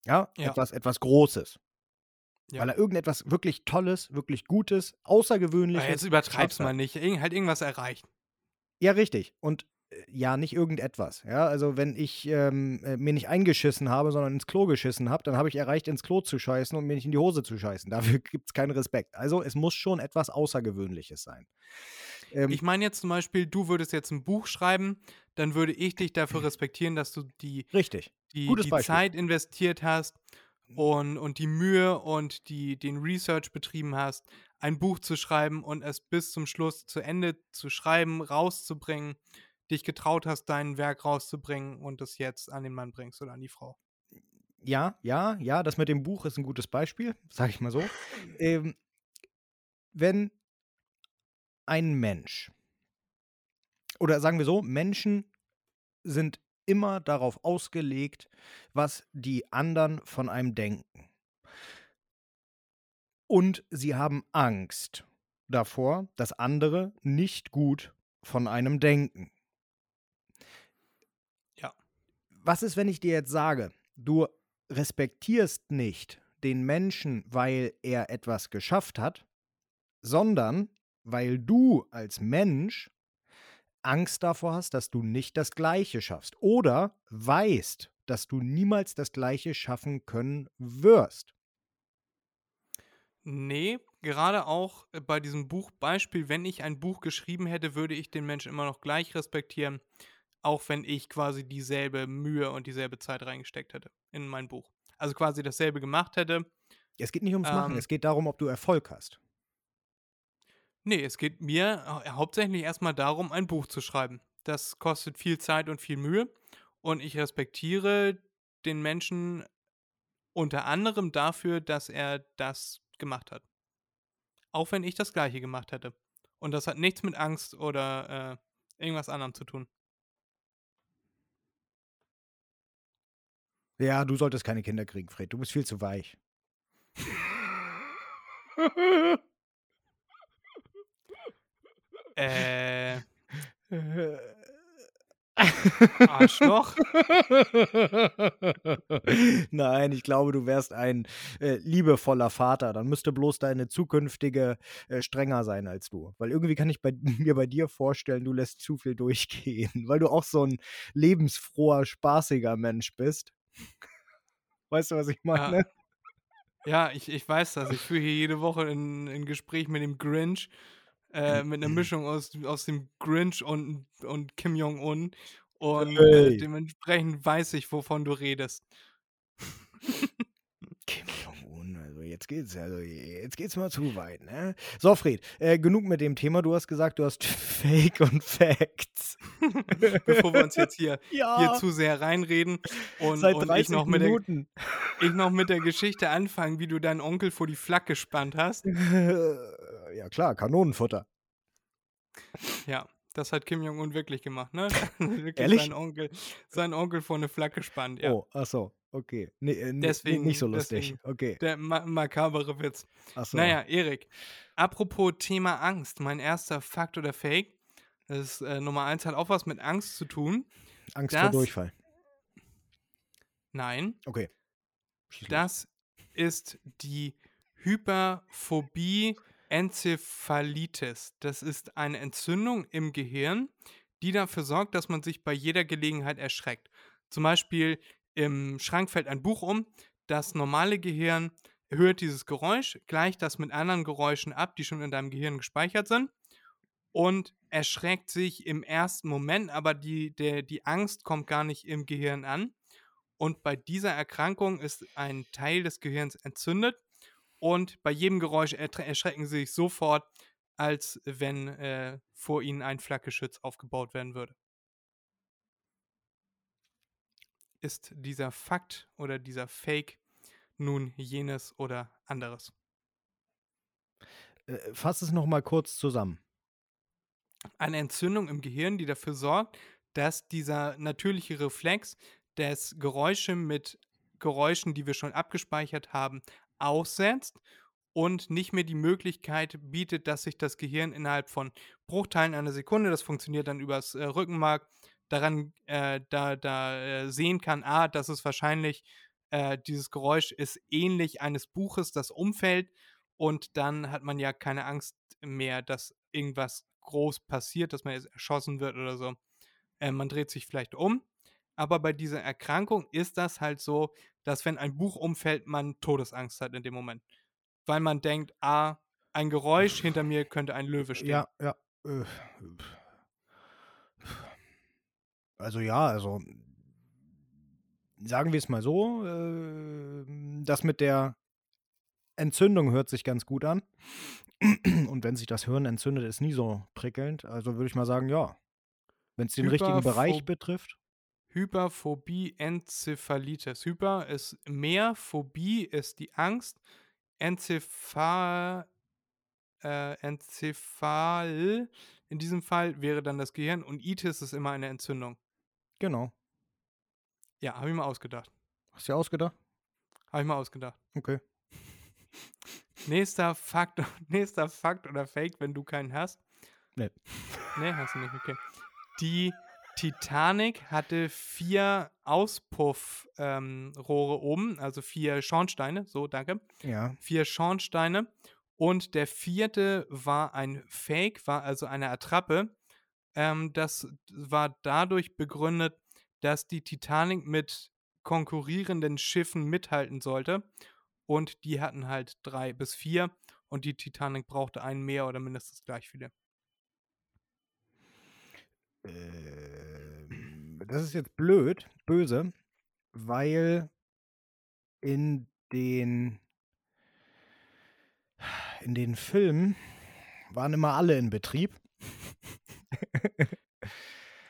ja, Ja. Etwas, etwas Großes, Ja. weil er irgendetwas wirklich Tolles, wirklich Gutes, Außergewöhnliches Aber jetzt übertreib's mal nicht. Irgend, halt irgendwas erreicht. Ja, richtig. Und äh, ja, nicht irgendetwas. Ja, also wenn ich ähm, äh, mir nicht eingeschissen habe, sondern ins Klo geschissen habe, dann habe ich erreicht, ins Klo zu scheißen und mir nicht in die Hose zu scheißen. Dafür gibt es keinen Respekt. Also es muss schon etwas Außergewöhnliches sein. Ähm, Ich meine jetzt zum Beispiel, du würdest jetzt ein Buch schreiben, dann würde ich dich dafür respektieren, dass du die, richtig. die, die. Zeit investiert hast und, und die Mühe und die, den Research betrieben hast, ein Buch zu schreiben und es bis zum Schluss zu Ende zu schreiben, rauszubringen, dich getraut hast, dein Werk rauszubringen und es jetzt an den Mann bringst oder an die Frau. Ja, ja, ja, das mit dem Buch ist ein gutes Beispiel, sage ich mal so. Ähm, wenn ein Mensch, oder sagen wir so, Menschen sind immer darauf ausgelegt, was die anderen von einem denken. Und sie haben Angst davor, dass andere nicht gut von einem denken. Ja. Was ist, wenn ich dir jetzt sage, du respektierst nicht den Menschen, weil er etwas geschafft hat, sondern weil du als Mensch Angst davor hast, dass du nicht das Gleiche schaffst oder weißt, dass du niemals das Gleiche schaffen können wirst. Nee, gerade auch äh, bei diesem Buchbeispiel, wenn ich ein Buch geschrieben hätte, würde ich den Menschen immer noch gleich respektieren, auch wenn ich quasi dieselbe Mühe und dieselbe Zeit reingesteckt hätte in mein Buch. Also quasi dasselbe gemacht hätte. Es geht nicht ums Machen, Ähm. es geht darum, ob du Erfolg hast. Nee, es geht mir hau- hauptsächlich erstmal darum, ein Buch zu schreiben. Das kostet viel Zeit und viel Mühe und ich respektiere den Menschen unter anderem dafür, dass er das gemacht hat. Auch wenn ich das gleiche gemacht hätte. Und das hat nichts mit Angst oder äh, irgendwas anderem zu tun. Ja, du solltest keine Kinder kriegen, Fred. Du bist viel zu weich. Äh, Arschloch. Nein, ich glaube, du wärst ein äh, liebevoller Vater. Dann müsste bloß deine zukünftige äh, strenger sein als du. Weil irgendwie kann ich bei, mir bei dir vorstellen, du lässt zu viel durchgehen. Weil du auch so ein lebensfroher, spaßiger Mensch bist. Weißt du, was ich meine? Ja, ich, ich weiß das. Ich führe hier jede Woche ein, ein Gespräch mit dem Grinch. Äh, mit einer Mischung aus, aus dem Grinch und, und Kim Jong-un. Und äh, Hey. dementsprechend weiß ich, wovon du redest. Kim Jong-un, also jetzt geht's, also jetzt geht's mal zu weit, ne? So, Fred, äh, genug mit dem Thema. Du hast gesagt, du hast Fake und Facts. Bevor wir uns jetzt hier, ja, hier zu sehr reinreden und, und 30 ich, noch mit der, Minuten. ich noch mit der Geschichte anfangen, wie du deinen Onkel vor die Flak gespannt hast. Ja, klar, Kanonenfutter. Ja, das hat Kim Jong-un wirklich gemacht, ne? wirklich Ehrlich? Seinen Onkel, seinen Onkel vor eine Flak gespannt, ja. Oh, ach so, okay. Nee, äh, Deswegen- nicht so lustig. deswegen. Okay. Der ma makabere Witz. Ach so. Naja, Erik, apropos Thema Angst, mein erster Fakt oder Fake, das ist äh, Nummer eins, hat auch was mit Angst zu tun. Angst vor Durchfall. Nein, Okay. Schieß das ist die Hyperphobie Enzephalitis. Das ist eine Entzündung im Gehirn, die dafür sorgt, dass man sich bei jeder Gelegenheit erschreckt. Zum Beispiel im Schrank fällt ein Buch um, das normale Gehirn hört dieses Geräusch, gleicht das mit anderen Geräuschen ab, die schon in deinem Gehirn gespeichert sind und erschreckt sich im ersten Moment, aber die, der, die Angst kommt gar nicht im Gehirn an. Und bei dieser Erkrankung ist ein Teil des Gehirns entzündet und bei jedem Geräusch erschrecken sie sich sofort, als wenn äh, vor ihnen ein Flakgeschütz aufgebaut werden würde. Ist dieser Fakt oder dieser Fake nun jenes oder anderes. Äh, fass es noch mal kurz zusammen. Eine Entzündung im Gehirn, die dafür sorgt, dass dieser natürliche Reflex des Geräusche mit Geräuschen, die wir schon abgespeichert haben, aussetzt und nicht mehr die Möglichkeit bietet, dass sich das Gehirn innerhalb von Bruchteilen einer Sekunde, das funktioniert dann übers äh, Rückenmark, daran äh, da, da äh, sehen kann, ah, das ist wahrscheinlich, äh, dieses Geräusch ist ähnlich eines Buches, das umfällt und dann hat man ja keine Angst mehr, dass irgendwas groß passiert, dass man jetzt erschossen wird oder so. Äh, man dreht sich vielleicht um, aber bei dieser Erkrankung ist das halt so, dass wenn ein Buch umfällt, man Todesangst hat in dem Moment. Weil man denkt, ah, ein Geräusch hinter mir könnte ein Löwe stehen. Ja, ja. äh, Also ja, also sagen wir es mal so, äh, das mit der Entzündung hört sich ganz gut an. Und wenn sich das Hirn entzündet, ist nie so prickelnd. Also würde ich mal sagen, ja. Wenn es den richtigen Bereich betrifft. Hyperphobie, Enzephalitis. Hyper ist mehr, Phobie ist die Angst, Enzephal, äh, Enzephal in diesem Fall wäre dann das Gehirn und Itis ist immer eine Entzündung. Genau. Ja, habe ich mal ausgedacht. Hast du dir ausgedacht? Habe ich mal ausgedacht. Okay. Nächster Fakt, nächster Fakt oder Fake, wenn du keinen hast. Nee. Nee, hast du nicht, okay. Die Titanic hatte vier Auspuffrohre ähm, oben, also vier Schornsteine, so, danke. Ja. Vier Schornsteine. Und der vierte war ein Fake, war also eine Attrappe. Ähm, das war dadurch begründet, dass die Titanic mit konkurrierenden Schiffen mithalten sollte. Und die hatten halt drei bis vier. Und die Titanic brauchte einen mehr oder mindestens gleich viele. Ähm, das ist jetzt blöd, böse, weil in den in den Filmen waren immer alle in Betrieb.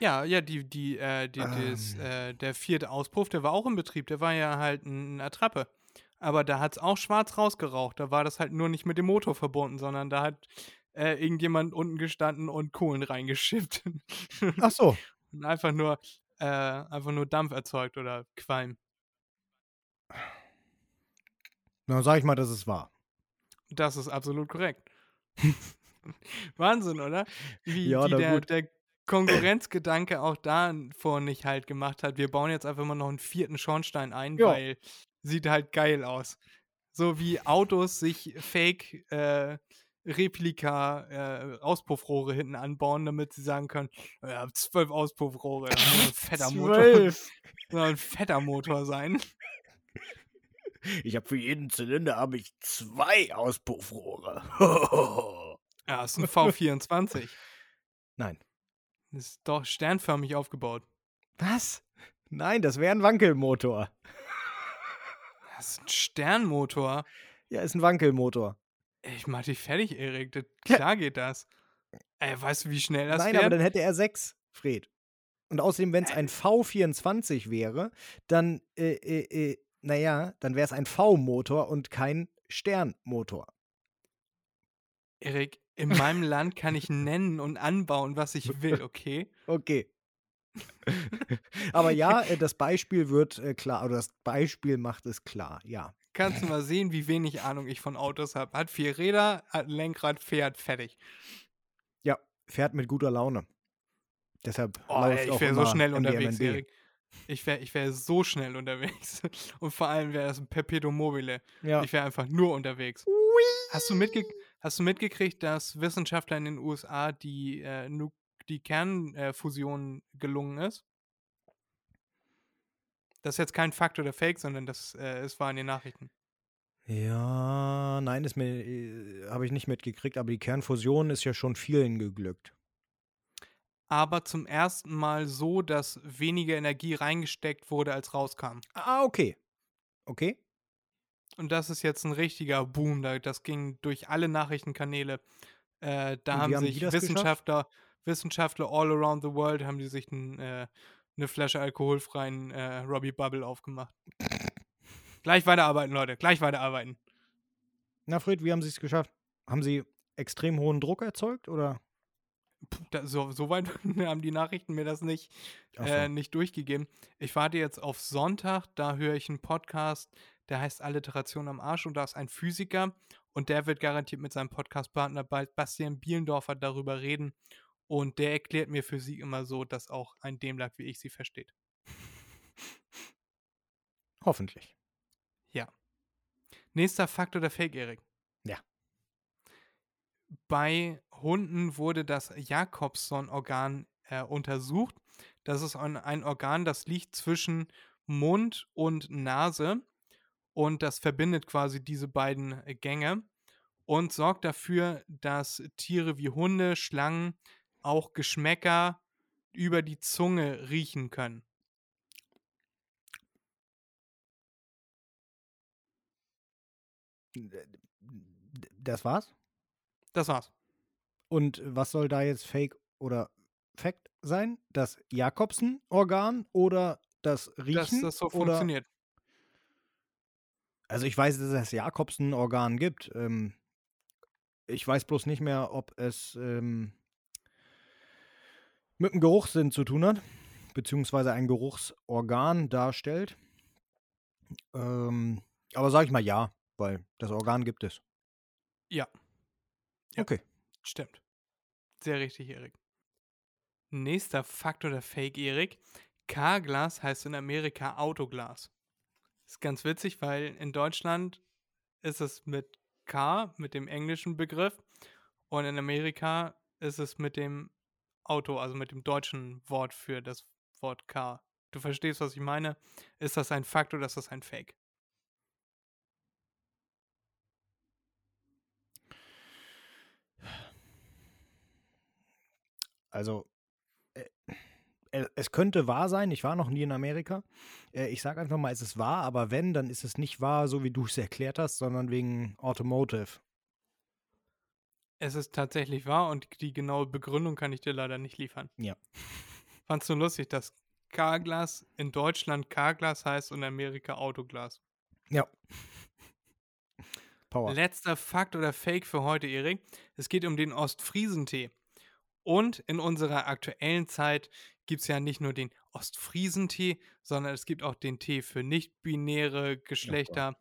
Ja, ja, die, die, äh, die, Ähm. äh, der vierte Auspuff, der war auch in Betrieb, der war ja halt eine Attrappe. Aber da hat es auch schwarz rausgeraucht. Da war das halt nur nicht mit dem Motor verbunden, sondern da hat äh, irgendjemand unten gestanden und Kohlen reingeschippt. Ach so. und einfach nur, äh, einfach nur Dampf erzeugt oder Qualm. Dann sage ich mal, dass es war. Das ist absolut korrekt. Wahnsinn, oder? Wie, Ja, wie na der, der Konkurrenzgedanke auch da vor nicht halt gemacht hat. Wir bauen jetzt einfach mal noch einen vierten Schornstein ein, Ja. weil sieht halt geil aus. So wie Autos sich Fake äh, Replika äh, Auspuffrohre hinten anbauen, damit sie sagen können, ja, zwölf Auspuffrohre, das muss ein fetter Motor, Zwölf. soll ein fetter Motor sein. Ich habe für jeden Zylinder habe ich zwei Auspuffrohre. Ja, ist ein V24. Nein. Ist doch sternförmig aufgebaut. Was? Nein, das wäre ein Wankelmotor. Das ist ein Sternmotor. Ja, ist ein Wankelmotor. Ich mach dich fertig, Erik. Das, klar geht das. Ey, weißt du, wie schnell das Nein, fährt? aber dann hätte er sechs, Fred. Und außerdem, wenn es ein V24 wäre, dann, äh, äh, äh, naja, dann wäre es ein V-Motor und kein Sternmotor. Erik, in meinem Land kann ich nennen und anbauen, was ich will, okay? Okay. aber ja, äh, das Beispiel wird äh, klar, oder das Beispiel macht es klar, ja. Kannst du mal sehen, wie wenig Ahnung ich von Autos habe. Hat vier Räder, hat ein Lenkrad, fährt, fertig. Ja, fährt mit guter Laune. Deshalb Oh, ey, ich wäre so schnell unterwegs. Erik. Ich wäre ich wär so schnell unterwegs. Und vor allem wäre das ein Perpetuum mobile. Ja. Ich wäre einfach nur unterwegs. Hast du, mitge hast du mitgekriegt, dass Wissenschaftler in den USA die, äh, die Kernfusion gelungen ist? Das ist jetzt kein Fakt oder Fake, sondern das äh, es war in den Nachrichten. Ja, nein, ist mir, äh, habe ich nicht mitgekriegt, aber die Kernfusion ist ja schon vielen geglückt. Aber zum ersten Mal so, dass weniger Energie reingesteckt wurde, als rauskam. Ah, okay. Okay. Und das ist jetzt ein richtiger Boom. Da, das ging durch alle Nachrichtenkanäle. Äh, da haben haben sich das geschafft? Wissenschaftler, Wissenschaftler all around the world, haben die sich ein, äh, eine Flasche alkoholfreien äh, Robbie Bubble aufgemacht. Gleich weiterarbeiten, Leute. Gleich weiterarbeiten. Na, Fred, wie haben Sie es geschafft? Haben Sie extrem hohen Druck erzeugt oder? Puh, da, so, so weit haben die Nachrichten mir das nicht, so. äh, nicht durchgegeben. Ich warte jetzt auf Sonntag, da höre ich einen Podcast, der heißt Alliteration am Arsch und da ist ein Physiker und der wird garantiert mit seinem Podcastpartner bald Bastian Bielendorfer darüber reden und der erklärt mir Physik immer so, dass auch ein Demlack wie ich sie versteht. Hoffentlich. Nächster Fakt oder Fake, Erik? Ja. Bei Hunden wurde das Jakobson-Organ äh, untersucht. Das ist ein, ein Organ, das liegt zwischen Mund und Nase und das verbindet quasi diese beiden äh, Gänge und sorgt dafür, dass Tiere wie Hunde, Schlangen auch Geschmäcker über die Zunge riechen können. Das war's? Das war's. Und was soll da jetzt Fake oder Fact sein? Das Jakobsen-Organ oder das Dass Riechen? das so oder funktioniert. Also ich weiß, dass es Jakobsen-Organ gibt. Ähm, ich weiß bloß nicht mehr, ob es ähm, mit dem Geruchssinn zu tun hat, beziehungsweise ein Geruchsorgan darstellt. Ähm, aber sage ich mal ja, weil das Organ gibt es. Ja. Ja. Okay. Stimmt. Sehr richtig, Erik. Nächster Fakt oder Fake, Erik. Carglass heißt in Amerika Autoglas. Ist ganz witzig, weil in Deutschland ist es mit K, mit dem englischen Begriff, und in Amerika ist es mit dem Auto, also mit dem deutschen Wort für das Wort K. Du verstehst, was ich meine? Ist das ein Fakt oder ist das ein Fake? Also, äh, äh, es könnte wahr sein. Ich war noch nie in Amerika. Äh, ich sage einfach mal, es ist wahr, aber wenn, dann ist es nicht wahr, so wie du es erklärt hast, sondern wegen Automotive. Es ist tatsächlich wahr und die genaue Begründung kann ich dir leider nicht liefern. Ja. Fandst du lustig, dass Carglass in Deutschland Carglass heißt und in Amerika Autoglas? Ja. Power. Letzter Fakt oder Fake für heute, Erik. Es geht um den Ostfriesentee. Und in unserer aktuellen Zeit gibt es ja nicht nur den Ostfriesentee, sondern es gibt auch den Tee für nicht-binäre Geschlechter.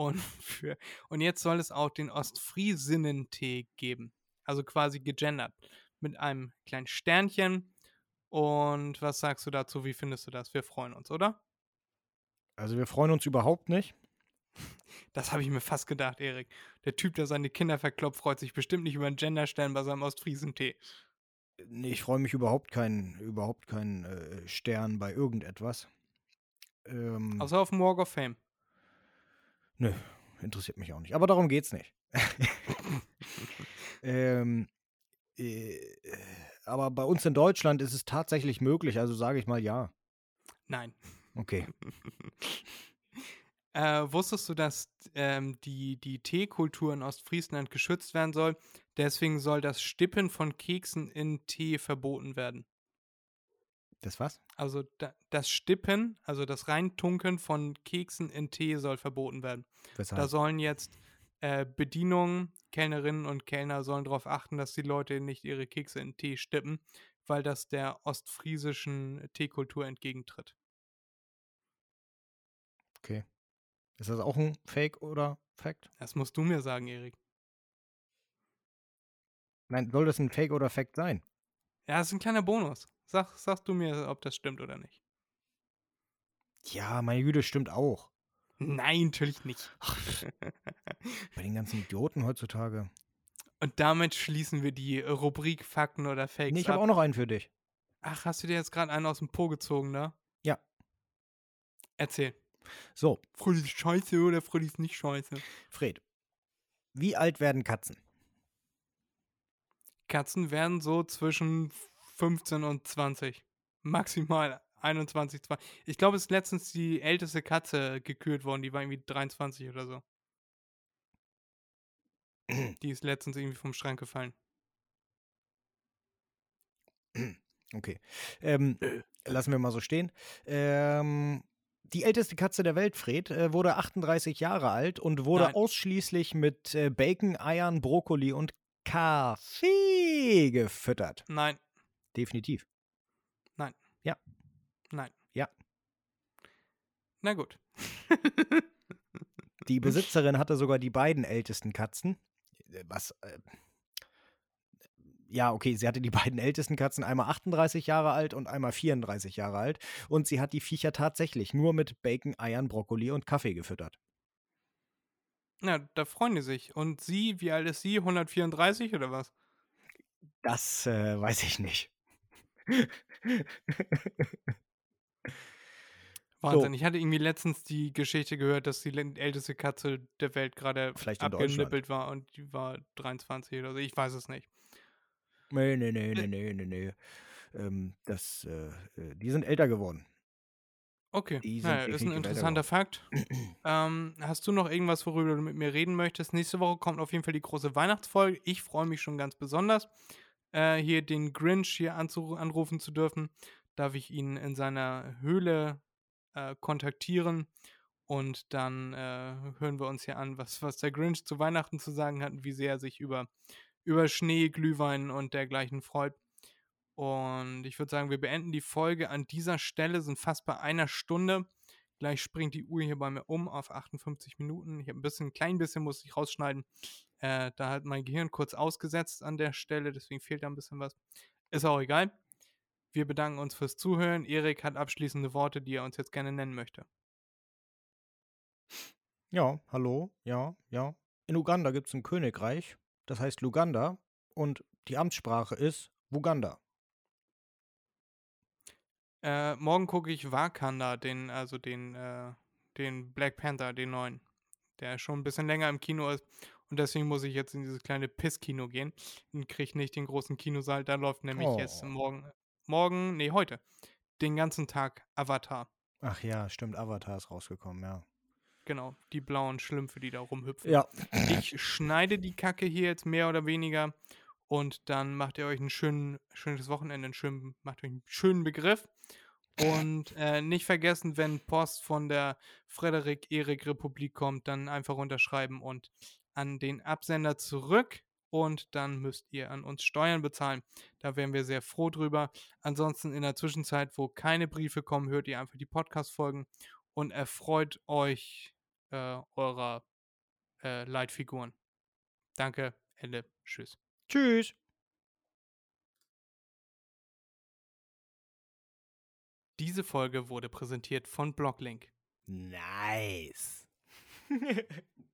Und, für, und jetzt soll es auch den Ostfriesinnen-Tee geben. Also quasi gegendert. Mit einem kleinen Sternchen. Und was sagst du dazu? Wie findest du das? Wir freuen uns, oder? Also wir freuen uns überhaupt nicht. Das habe ich mir fast gedacht, Erik. Der Typ, der seine Kinder verkloppt, freut sich bestimmt nicht über einen Genderstern bei seinem Ostfriesentee. Nee, ich freue mich überhaupt keinen, überhaupt keinen äh, Stern bei irgendetwas. Ähm, Außer auf dem Walk of Fame. Nö, interessiert mich auch nicht. Aber darum geht's nicht. ähm, äh, aber bei uns in Deutschland ist es tatsächlich möglich, also sage ich mal ja. Nein. Okay. Äh, wusstest du, dass ähm, die, die Teekultur in Ostfriesland geschützt werden soll? Deswegen soll das Stippen von Keksen in Tee verboten werden. Das was? Also da, das Stippen, also das Reintunken von Keksen in Tee soll verboten werden. Da Weshalb? sollen jetzt äh, Bedienungen, Kellnerinnen und Kellner sollen darauf achten, dass die Leute nicht ihre Kekse in Tee stippen, weil das der ostfriesischen Teekultur entgegentritt. Okay. Ist das auch ein Fake oder Fact? Das musst du mir sagen, Erik. Nein, soll das ein Fake oder Fact sein? Ja, das ist ein kleiner Bonus. Sag, sagst du mir, ob das stimmt oder nicht. Ja, meine Güte, stimmt auch. Nein, natürlich nicht. Bei den ganzen Idioten heutzutage. Und damit schließen wir die Rubrik Fakten oder Fakes Nee, ich ab. habe auch noch einen für dich. Ach, hast du dir jetzt gerade einen aus dem Po gezogen, ne? Ja. Erzähl. So, Freddy ist scheiße oder Freddy ist nicht scheiße? Fred. Wie alt werden Katzen? Katzen werden so zwischen 15 und 20. Maximal 21, 20. Ich glaube, es ist letztens die älteste Katze gekürt worden. Die war irgendwie 23 oder so. Die ist letztens irgendwie vom Schrank gefallen. Okay. Ähm, lassen wir mal so stehen. Ähm, die älteste Katze der Welt, Fred, äh, wurde 38 Jahre alt und wurde Nein. ausschließlich mit äh, Bacon, Eiern, Brokkoli und Kaffee gefüttert. Nein, Definitiv. nein. Ja. Na gut. Die Besitzerin hatte sogar die beiden ältesten Katzen. Äh, Was. Äh, ja, okay, sie hatte die beiden ältesten Katzen, einmal 38 Jahre alt und einmal 34 Jahre alt. Und sie hat die Viecher tatsächlich nur mit Bacon, Eiern, Brokkoli und Kaffee gefüttert. Na, da freuen die sich. Und sie, wie alt ist sie? 134 oder was? Das äh, weiß ich nicht. Wahnsinn. Ich hatte irgendwie letztens die Geschichte gehört, dass die älteste Katze der Welt gerade abgenippelt war und die war 23 oder so. Ich weiß es nicht. Nee, nee, nee, nee, nee, nee, nee. Ähm, das, äh, äh, die sind älter geworden. Okay, naja, ist ein interessanter Fakt. ähm, hast du noch irgendwas, worüber du mit mir reden möchtest? Nächste Woche kommt auf jeden Fall die große Weihnachtsfolge. Ich freue mich schon ganz besonders, äh, hier den Grinch hier anrufen zu dürfen. Darf ich ihn in seiner Höhle äh, kontaktieren und dann äh, hören wir uns hier an, was, was der Grinch zu Weihnachten zu sagen hat und wie sehr er sich über, über Schnee, Glühwein und dergleichen freut. Und ich würde sagen, wir beenden die Folge an dieser Stelle, sind fast bei einer Stunde. Gleich springt die Uhr hier bei mir um auf 58 Minuten. Ich habe ein bisschen, ein klein bisschen muss ich rausschneiden. Äh, da hat mein Gehirn kurz ausgesetzt an der Stelle, deswegen fehlt da ein bisschen was. Ist auch egal. Wir bedanken uns fürs Zuhören. Erik hat abschließende Worte, die er uns jetzt gerne nennen möchte. Ja, hallo, ja, ja. In Uganda gibt es ein Königreich, das heißt Luganda und die Amtssprache ist Wuganda. Äh, morgen gucke ich Wakanda, den, also den, äh, den Black Panther, den neuen. Der schon ein bisschen länger im Kino ist. Und deswegen muss ich jetzt in dieses kleine Pisskino gehen. Und kriege nicht den großen Kinosaal. Da läuft nämlich jetzt Oh. morgen, morgen, nee, heute, den ganzen Tag Avatar. Ach ja, stimmt, Avatar ist rausgekommen, ja. Genau, die blauen Schlümpfe, die da rumhüpfen. Ja, Ich schneide die Kacke hier jetzt mehr oder weniger und dann macht ihr euch ein schön, schönes Wochenende, einen schönen, macht euch einen schönen Begriff. Und äh, nicht vergessen, wenn Post von der Frederik-Erik-Republik kommt, dann einfach unterschreiben und an den Absender zurück. Und dann müsst ihr an uns Steuern bezahlen. Da wären wir sehr froh drüber. Ansonsten in der Zwischenzeit, wo keine Briefe kommen, hört ihr einfach die Podcast-Folgen und erfreut euch äh, eurer äh, Leitfiguren. Danke, Ende, tschüss. tschüss. Diese Folge wurde präsentiert von Blocklink. Nice.